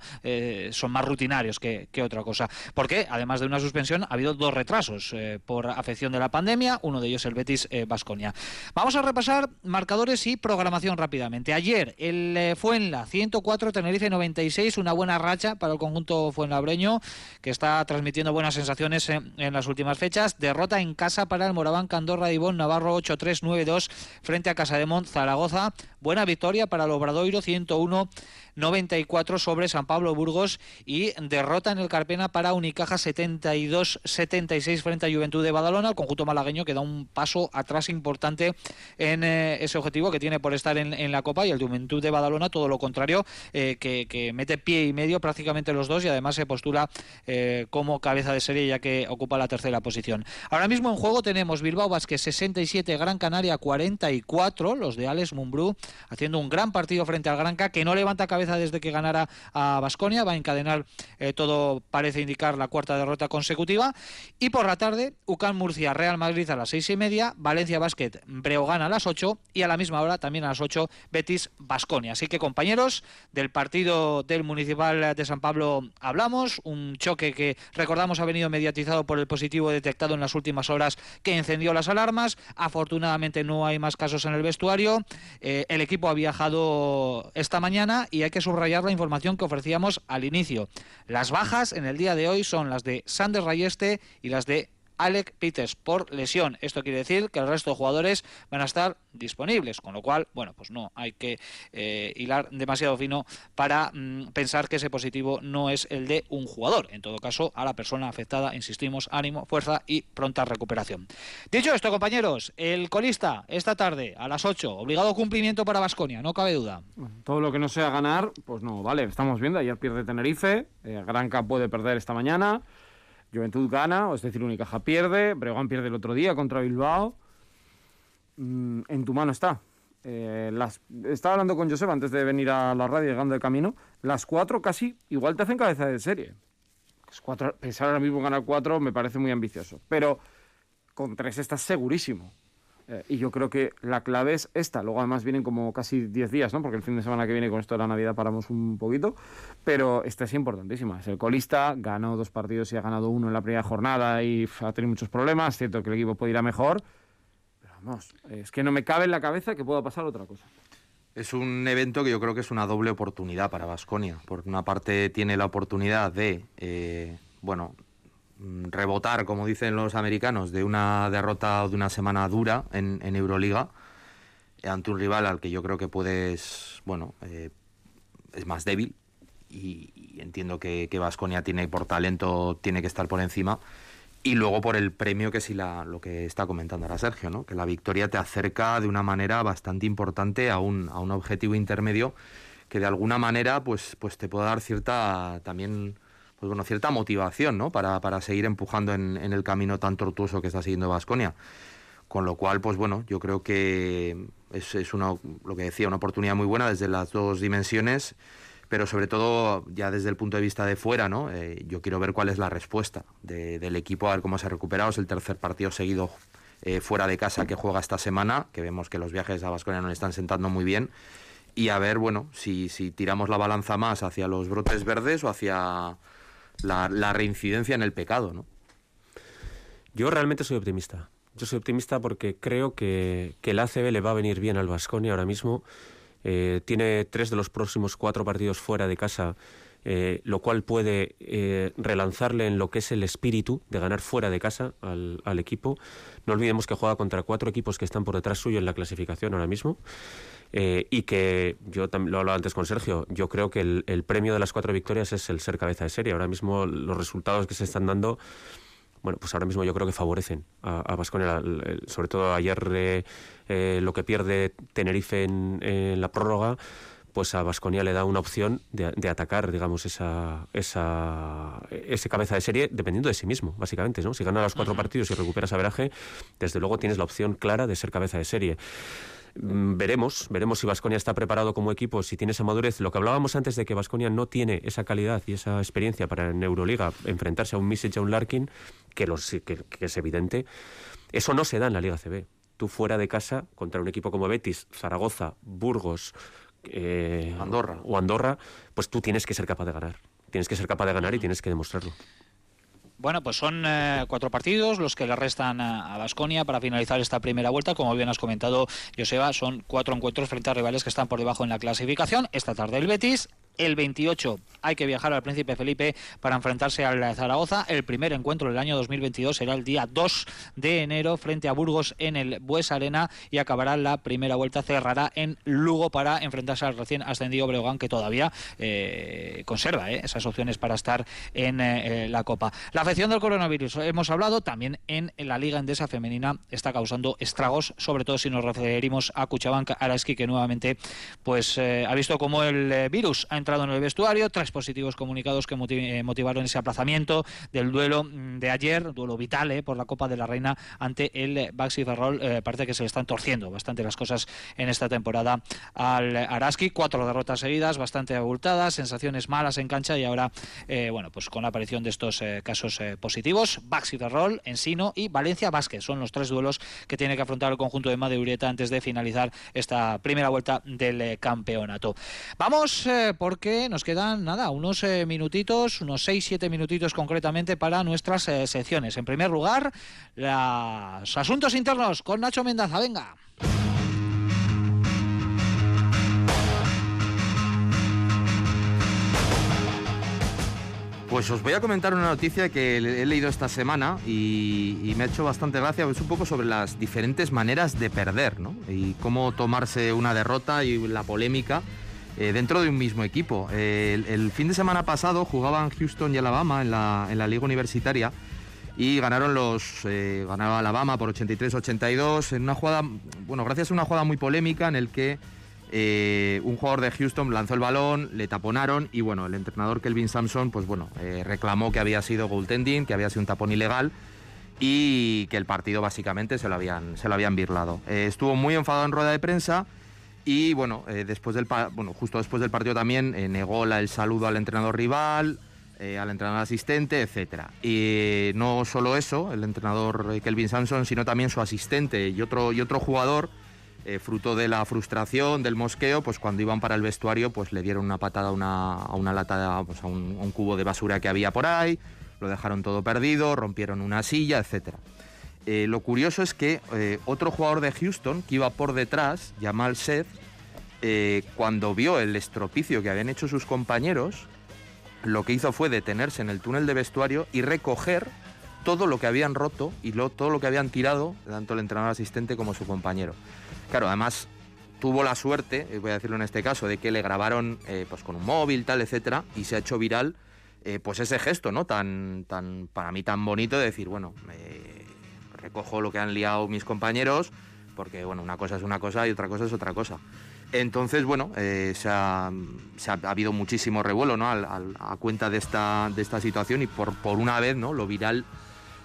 son más rutinarios que, que otra cosa. Porque además de una suspensión ha habido dos retrasos por afección de la pandemia uno de ellos el Betis Basconia. Vamos a repasar marcadores y programación rápidamente. Ayer el eh, Fuenla 104 Tenerife 96 una buena racha para el conjunto fuenlabreño que está transmitiendo buenas sensaciones en, en las últimas fechas. Derrota en casa para el Moraván Candorra Ibón Navarro 8-3 9-2 frente a Casademont Zaragoza buena victoria para el Obradoiro 101 94 sobre San Pablo Burgos y derrota en el Carpena para Unicaja 72-76 frente a Juventud de Badalona. El conjunto malagueño que da un paso atrás importante en eh, ese objetivo que tiene por estar en, en la Copa y el Juventud de Badalona todo lo contrario, eh, que, que mete pie y medio prácticamente los dos y además se postula eh, como cabeza de serie ya que ocupa la tercera posición. Ahora mismo en juego tenemos Bilbao Vázquez 67, Gran Canaria 44, los de Alex Mumbrú haciendo un gran partido frente al Granca que no levanta cabeza desde que ganara a Basconia, va a encadenar eh, todo parece indicar la cuarta derrota consecutiva y por la tarde UCAN Murcia Real Madrid a las seis y media, Valencia Basket Breogán a las 8 y a la misma hora también a las 8 Betis Basconia. Así que compañeros del partido del Municipal de San Pablo hablamos, un choque que recordamos ha venido mediatizado por el positivo detectado en las últimas horas que encendió las alarmas. Afortunadamente no hay más casos en el vestuario. Eh, el equipo ha viajado esta mañana y hay que subrayar la información que ofrecíamos al inicio. Las bajas en el día de hoy son las de Sander Rayeste y las de Alec Peters por lesión. Esto quiere decir que el resto de jugadores van a estar disponibles, con lo cual, bueno, pues no hay que eh, hilar demasiado fino para mm, pensar que ese positivo no es el de un jugador. En todo caso, a la persona afectada, insistimos, ánimo, fuerza y pronta recuperación. Dicho esto, compañeros, el colista esta tarde a las 8, obligado cumplimiento para Vasconia, no cabe duda. todo lo que no sea ganar, pues no, vale, estamos viendo, ayer pierde Tenerife, eh, Granca puede perder esta mañana. Juventud gana, es decir, Unicaja pierde, Breogán pierde el otro día contra Bilbao. Mm, en tu mano está. Eh, estaba hablando con Josep antes de venir a la radio, llegando de camino. Las cuatro casi igual te hacen cabeza de serie. cuatro, pensar ahora mismo ganar cuatro me parece muy ambicioso. Pero con tres estás segurísimo. Eh, y yo creo que la clave es esta. Luego además vienen como casi 10 días, ¿no? Porque el fin de semana que viene con esto de la Navidad paramos un poquito. Pero esta es importantísima. Es el colista, ganó dos partidos y ha ganado uno en la primera jornada y ha tenido muchos problemas. Cierto que el equipo puede ir a mejor. Pero vamos, es que no me cabe en la cabeza que pueda pasar otra cosa. Es un evento que yo creo que es una doble oportunidad para Vasconia. Por una parte tiene la oportunidad de, eh, bueno, rebotar, como dicen los americanos, de una derrota o de una semana dura en, Euroliga eh, ante un rival al que yo creo que puedes, bueno, eh, es más débil y, entiendo que Vasconia tiene por talento, tiene que estar por encima. Y luego por el premio que sí la, lo que está comentando ahora Sergio, ¿no? que la victoria te acerca de una manera bastante importante a un, a un objetivo intermedio que de alguna manera pues, pues te puede dar cierta también pues bueno, cierta motivación ¿no? para, para seguir empujando en, en, el camino tan tortuoso que está siguiendo Vasconia. Con lo cual, pues bueno, yo creo que es, es una, lo que decía, una oportunidad muy buena desde las dos dimensiones, pero sobre todo ya desde el punto de vista de fuera, ¿no? Eh, yo quiero ver cuál es la respuesta del equipo, a ver cómo se ha recuperado. Es el tercer partido seguido eh, fuera de casa que juega esta semana, que vemos que los viajes a Vasconia no le están sentando muy bien. Y a ver, bueno, si, si tiramos la balanza más hacia los brotes verdes o hacia la, reincidencia en el pecado, ¿no? Yo realmente soy optimista. Yo soy optimista porque creo que, que el ACB le va a venir bien al Vasconia ahora mismo. Eh, tiene tres de los próximos cuatro partidos fuera de casa, eh, lo cual puede eh, relanzarle en lo que es el espíritu de ganar fuera de casa al, equipo. No olvidemos que juega contra cuatro equipos que están por detrás suyo en la clasificación ahora mismo. Eh, y que yo también lo hablaba antes con Sergio, yo creo que el, premio de las cuatro victorias es el ser cabeza de serie. Ahora mismo los resultados que se están dando bueno, pues ahora mismo yo creo que favorecen a, Vasconia. Sobre todo ayer eh, eh, lo que pierde Tenerife en, la prórroga, pues a Vasconia le da una opción de, atacar, digamos, esa, esa, ese cabeza de serie dependiendo de sí mismo, básicamente. ¿no? Si gana los cuatro partidos y recuperas averaje, desde luego tienes la opción clara de ser cabeza de serie. Mm, veremos, veremos si Vasconia está preparado como equipo, si tiene esa madurez. Lo que hablábamos antes de que Vasconia no tiene esa calidad y esa experiencia para en Euroliga enfrentarse a un Misic, a un Larkin, que, que, es evidente, eso no se da en la Liga CB. Tú fuera de casa contra un equipo como Betis, Zaragoza, Burgos, eh, Andorra. o Andorra, pues tú tienes que ser capaz de ganar. Tienes que ser capaz de ganar y tienes que demostrarlo. Bueno, pues son eh, cuatro partidos los que le restan a Basconia para finalizar esta primera vuelta. Como bien has comentado, Joseba, son cuatro encuentros frente a rivales que están por debajo en la clasificación. Esta tarde el Betis, el 28 hay que viajar al Príncipe Felipe para enfrentarse al Zaragoza. El primer encuentro del año 2022 será el día 2 de enero frente a Burgos en el Bues Arena y acabará la primera vuelta, cerrará en Lugo para enfrentarse al recién ascendido Breogán que todavía eh, conserva eh, esas opciones para estar en eh, la Copa. La afección del coronavirus, hemos hablado, también en la Liga Endesa Femenina está causando estragos, sobre todo si nos referimos a Cuchabank Araski que nuevamente pues ha visto como el virus ha entrado en el vestuario, tres positivos comunicados que eh, motivaron ese aplazamiento del duelo mm, de ayer, duelo vital eh, por la Copa de la Reina ante el Baxi Ferrol. Eh, parece que se le están torciendo bastante las cosas en esta temporada al Araski. Cuatro derrotas seguidas, bastante abultadas, sensaciones malas en cancha y ahora, bueno, pues con la aparición de estos casos positivos, Baxi Ferrol, Ensino y Valencia Vázquez son los tres duelos que tiene que afrontar el conjunto de Madeureta antes de finalizar esta primera vuelta del campeonato. Vamos por porque nos quedan nada, unos eh, minutitos, unos 6-7 minutitos concretamente para nuestras eh, secciones. En primer lugar, los asuntos internos con Nacho Mendaza. Venga. Pues os voy a comentar una noticia que he leído esta semana y, me ha hecho bastante gracia. Es un poco sobre las diferentes maneras de perder, ¿no? Y cómo tomarse una derrota y la polémica eh, dentro de un mismo equipo. el, fin de semana pasado jugaban Houston y Alabama en la, en la liga universitaria y ganaron los eh, ganaba Alabama por 83-82 en una jugada, bueno, gracias a una jugada muy polémica en el que eh, un jugador de Houston lanzó el balón, le taponaron y bueno, el entrenador Kelvin Sampson pues bueno, eh, reclamó que había sido goaltending, que había sido un tapón ilegal y que el partido básicamente se lo habían, se lo habían birlado. Eh, estuvo muy enfadado en rueda de prensa y bueno, después del bueno, justo después del partido también negó el saludo al entrenador rival, al entrenador asistente, etc. Y no solo eso, el entrenador Kelvin Sampson, sino también su asistente y otro, y otro jugador eh, fruto de la frustración, del mosqueo, pues cuando iban para el vestuario, pues le dieron una patada a una, lata, pues a, un, cubo de basura que había por ahí, lo dejaron todo perdido, rompieron una silla, etc. Eh, lo curioso es que eh, otro jugador de Houston que iba por detrás, Jamal Seth, cuando vio el estropicio que habían hecho sus compañeros, lo que hizo fue detenerse en el túnel de vestuario y recoger todo lo que habían roto y todo lo que habían tirado, tanto el entrenador asistente como su compañero. Claro, además tuvo la suerte, eh, voy a decirlo en este caso, de que le grabaron eh, pues con un móvil, tal, etcétera, y se ha hecho viral eh, pues ese gesto, ¿no? Tan, tan, para mí tan bonito de decir, bueno, recojo lo que han liado mis compañeros, porque bueno, una cosa es una cosa y otra cosa es otra cosa. Entonces, bueno, se, ha, habido muchísimo revuelo, ¿no? a cuenta de esta, de esta situación y por, por una vez, ¿no? Lo viral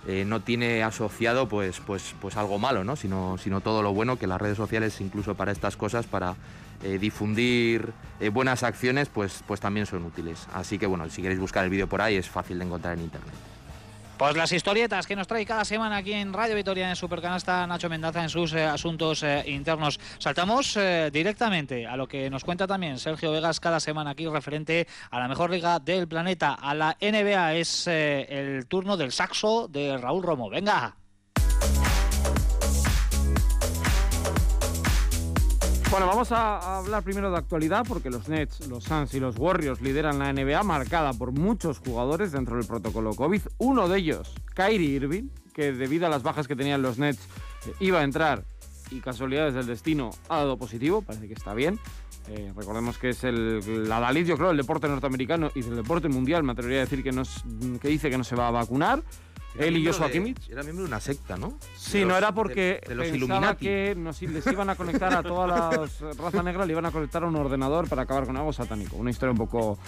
eh, no tiene asociado pues, pues, pues algo malo, ¿no? sino, sino todo lo bueno que las redes sociales, incluso para estas cosas, para eh, difundir eh, buenas acciones, pues, pues también son útiles. Así que bueno, si queréis buscar el vídeo por ahí es fácil de encontrar en internet. Pues las historietas que nos trae cada semana aquí en Radio Vitoria en Supercanasta Nacho Mendaza en sus eh, asuntos eh, internos. Saltamos eh, directamente a lo que nos cuenta también Sergio Vegas cada semana aquí referente a la mejor liga del planeta, a la NBA. Es el turno del saxo de Raúl Romo. Venga. Bueno, vamos a hablar primero de actualidad porque los Nets, los Suns y los Warriors lideran la NBA marcada por muchos jugadores dentro del protocolo COVID. Uno de ellos, Kyrie Irving, que debido a las bajas que tenían los Nets eh, iba a entrar y casualidades del destino ha dado positivo, parece que está bien. Eh, recordemos que es el, la Dalí, yo creo, del deporte norteamericano y del deporte mundial. Me atrevería a decir que, nos, que dice que no se va a vacunar. Él y Joshua Kimmich. Era miembro de una secta, ¿no? Sí, no era porque de, los pensaba que nos, les iban a conectar a toda la <laughs> raza negra, le iban a conectar a un ordenador para acabar con algo satánico. Una historia un poco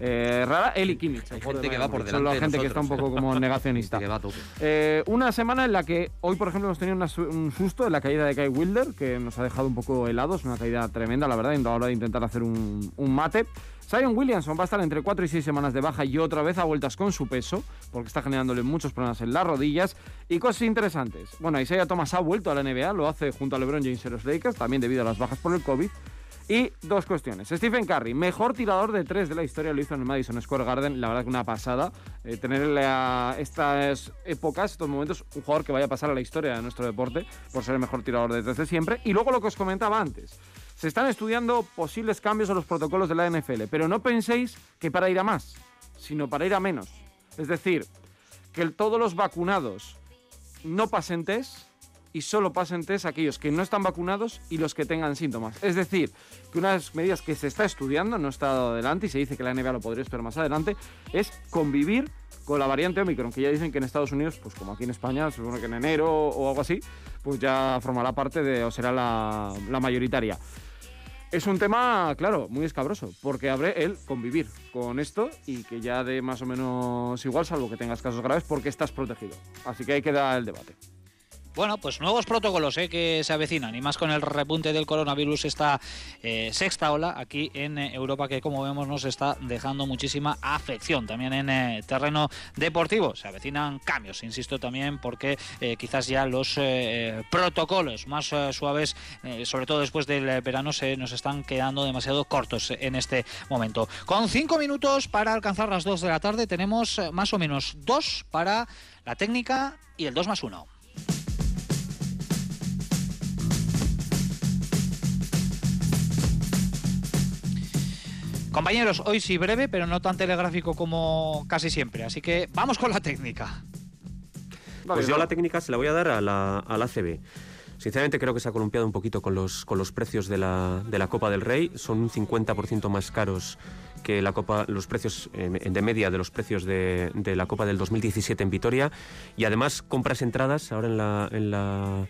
eh, rara. Él y Kimmich. Hay gente que va por delante Son la gente que está un poco como <laughs> negacionista. Eh, una semana en la que hoy, por ejemplo, hemos tenido un susto en la caída de Kai Wilder, que nos ha dejado un poco helados. Una caída tremenda, la verdad, y ahora de intentar hacer un, un mate. Zion Williamson va a estar entre 4 y 6 semanas de baja y otra vez a vueltas con su peso, porque está generándole muchos problemas en las rodillas. Y cosas interesantes. Bueno, Isaiah Thomas ha vuelto a la NBA, lo hace junto a LeBron James y los Lakers, también debido a las bajas por el COVID. Y dos cuestiones. Stephen Curry, mejor tirador de tres de la historia, lo hizo en el Madison Square Garden. La verdad que una pasada. Eh, tenerle a estas épocas, estos momentos, un jugador que vaya a pasar a la historia de nuestro deporte por ser el mejor tirador de tres de siempre. Y luego lo que os comentaba antes. Se están estudiando posibles cambios a los protocolos de la NFL, pero no penséis que para ir a más, sino para ir a menos. Es decir, que todos los vacunados no pasen y solo pasen test aquellos que no están vacunados y los que tengan síntomas. Es decir, que una de las medidas que se está estudiando, no está adelante y se dice que la NBA lo podría esperar más adelante, es convivir con la variante Omicron, que ya dicen que en Estados Unidos, pues como aquí en España, supone que en enero o algo así, pues ya formará parte de, o será la, la mayoritaria. Es un tema, claro, muy escabroso, porque abre el convivir con esto y que ya de más o menos igual, salvo que tengas casos graves, porque estás protegido. Así que ahí queda el debate. Bueno, pues nuevos protocolos eh, que se avecinan y más con el repunte del coronavirus, esta eh, sexta ola aquí en eh, Europa que como vemos nos está dejando muchísima afección también en terreno deportivo. Se avecinan cambios, insisto también porque quizás ya los protocolos más suaves, sobre todo después del verano, se nos están quedando demasiado cortos en este momento. Con cinco minutos para alcanzar las dos de la tarde tenemos más o menos dos para la técnica y el dos más uno. Compañeros, hoy sí breve, pero no tan telegráfico como casi siempre. Así que vamos con la técnica. Pues yo la técnica se la voy a dar a la, a la ACB. Sinceramente creo que se ha columpiado un poquito con los, con los precios de la, de la Copa del Rey. Son un 50% más caros que la Copa, los precios eh, de media de los precios de, de, la Copa del 2017 en Vitoria. Y además compras entradas ahora en la, en la,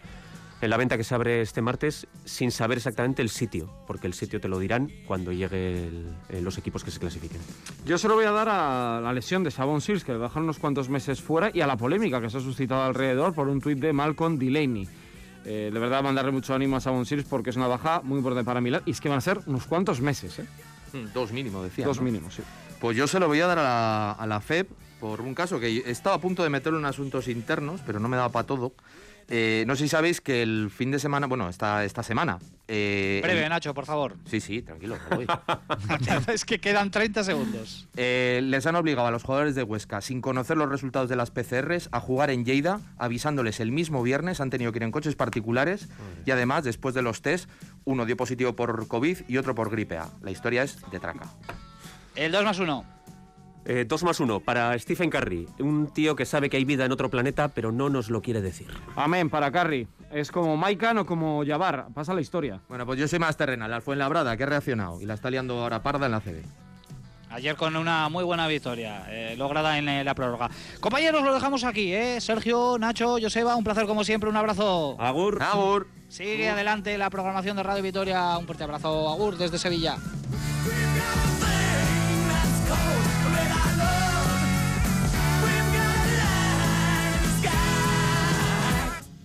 en la venta que se abre este martes sin saber exactamente el sitio, porque el sitio te lo dirán cuando lleguen los equipos que se clasifiquen. Yo se lo voy a dar a la lesión de Sabon Sears, que le dejaron unos cuantos meses fuera, y a la polémica que se ha suscitado alrededor por un tuit de Malcolm Delaney. Eh, de verdad, mandarle mucho ánimo a Sabon Sears porque es una baja muy importante para Milán y es que van a ser unos cuantos meses. ¿eh? Hmm, dos mínimo, decía. Dos mínimos, sí. Pues yo se lo voy a dar a la, a la FEP por un caso que estaba a punto de meterlo en asuntos internos, pero no me daba para todo. Eh, no sé si sabéis que el fin de semana, bueno, esta, esta semana. Eh, Breve, el... Nacho, por favor. Sí, sí, tranquilo, voy. <laughs> es que quedan 30 segundos. Eh, les han obligado a los jugadores de Huesca, sin conocer los resultados de las PCRs, a jugar en Lleida, avisándoles el mismo viernes. Han tenido que ir en coches particulares y además, después de los test, uno dio positivo por COVID y otro por gripe A. La historia es de traca. El 2 más 1. Eh, dos más uno para Stephen Curry, un tío que sabe que hay vida en otro planeta, pero no nos lo quiere decir. Amén, para Curry. Es como Maikan o como Jabbar, pasa la historia. Bueno, pues yo soy más terrenal, al Fuenlabrada, que ha reaccionado y la está liando ahora parda en la CB. Ayer con una muy buena victoria, eh, lograda en eh, la prórroga. Compañeros, lo dejamos aquí, ¿eh? Sergio, Nacho, Joseba, un placer como siempre, un abrazo. Agur. Agur. Sigue adelante la programación de Radio Vitoria, un fuerte abrazo. Agur desde Sevilla.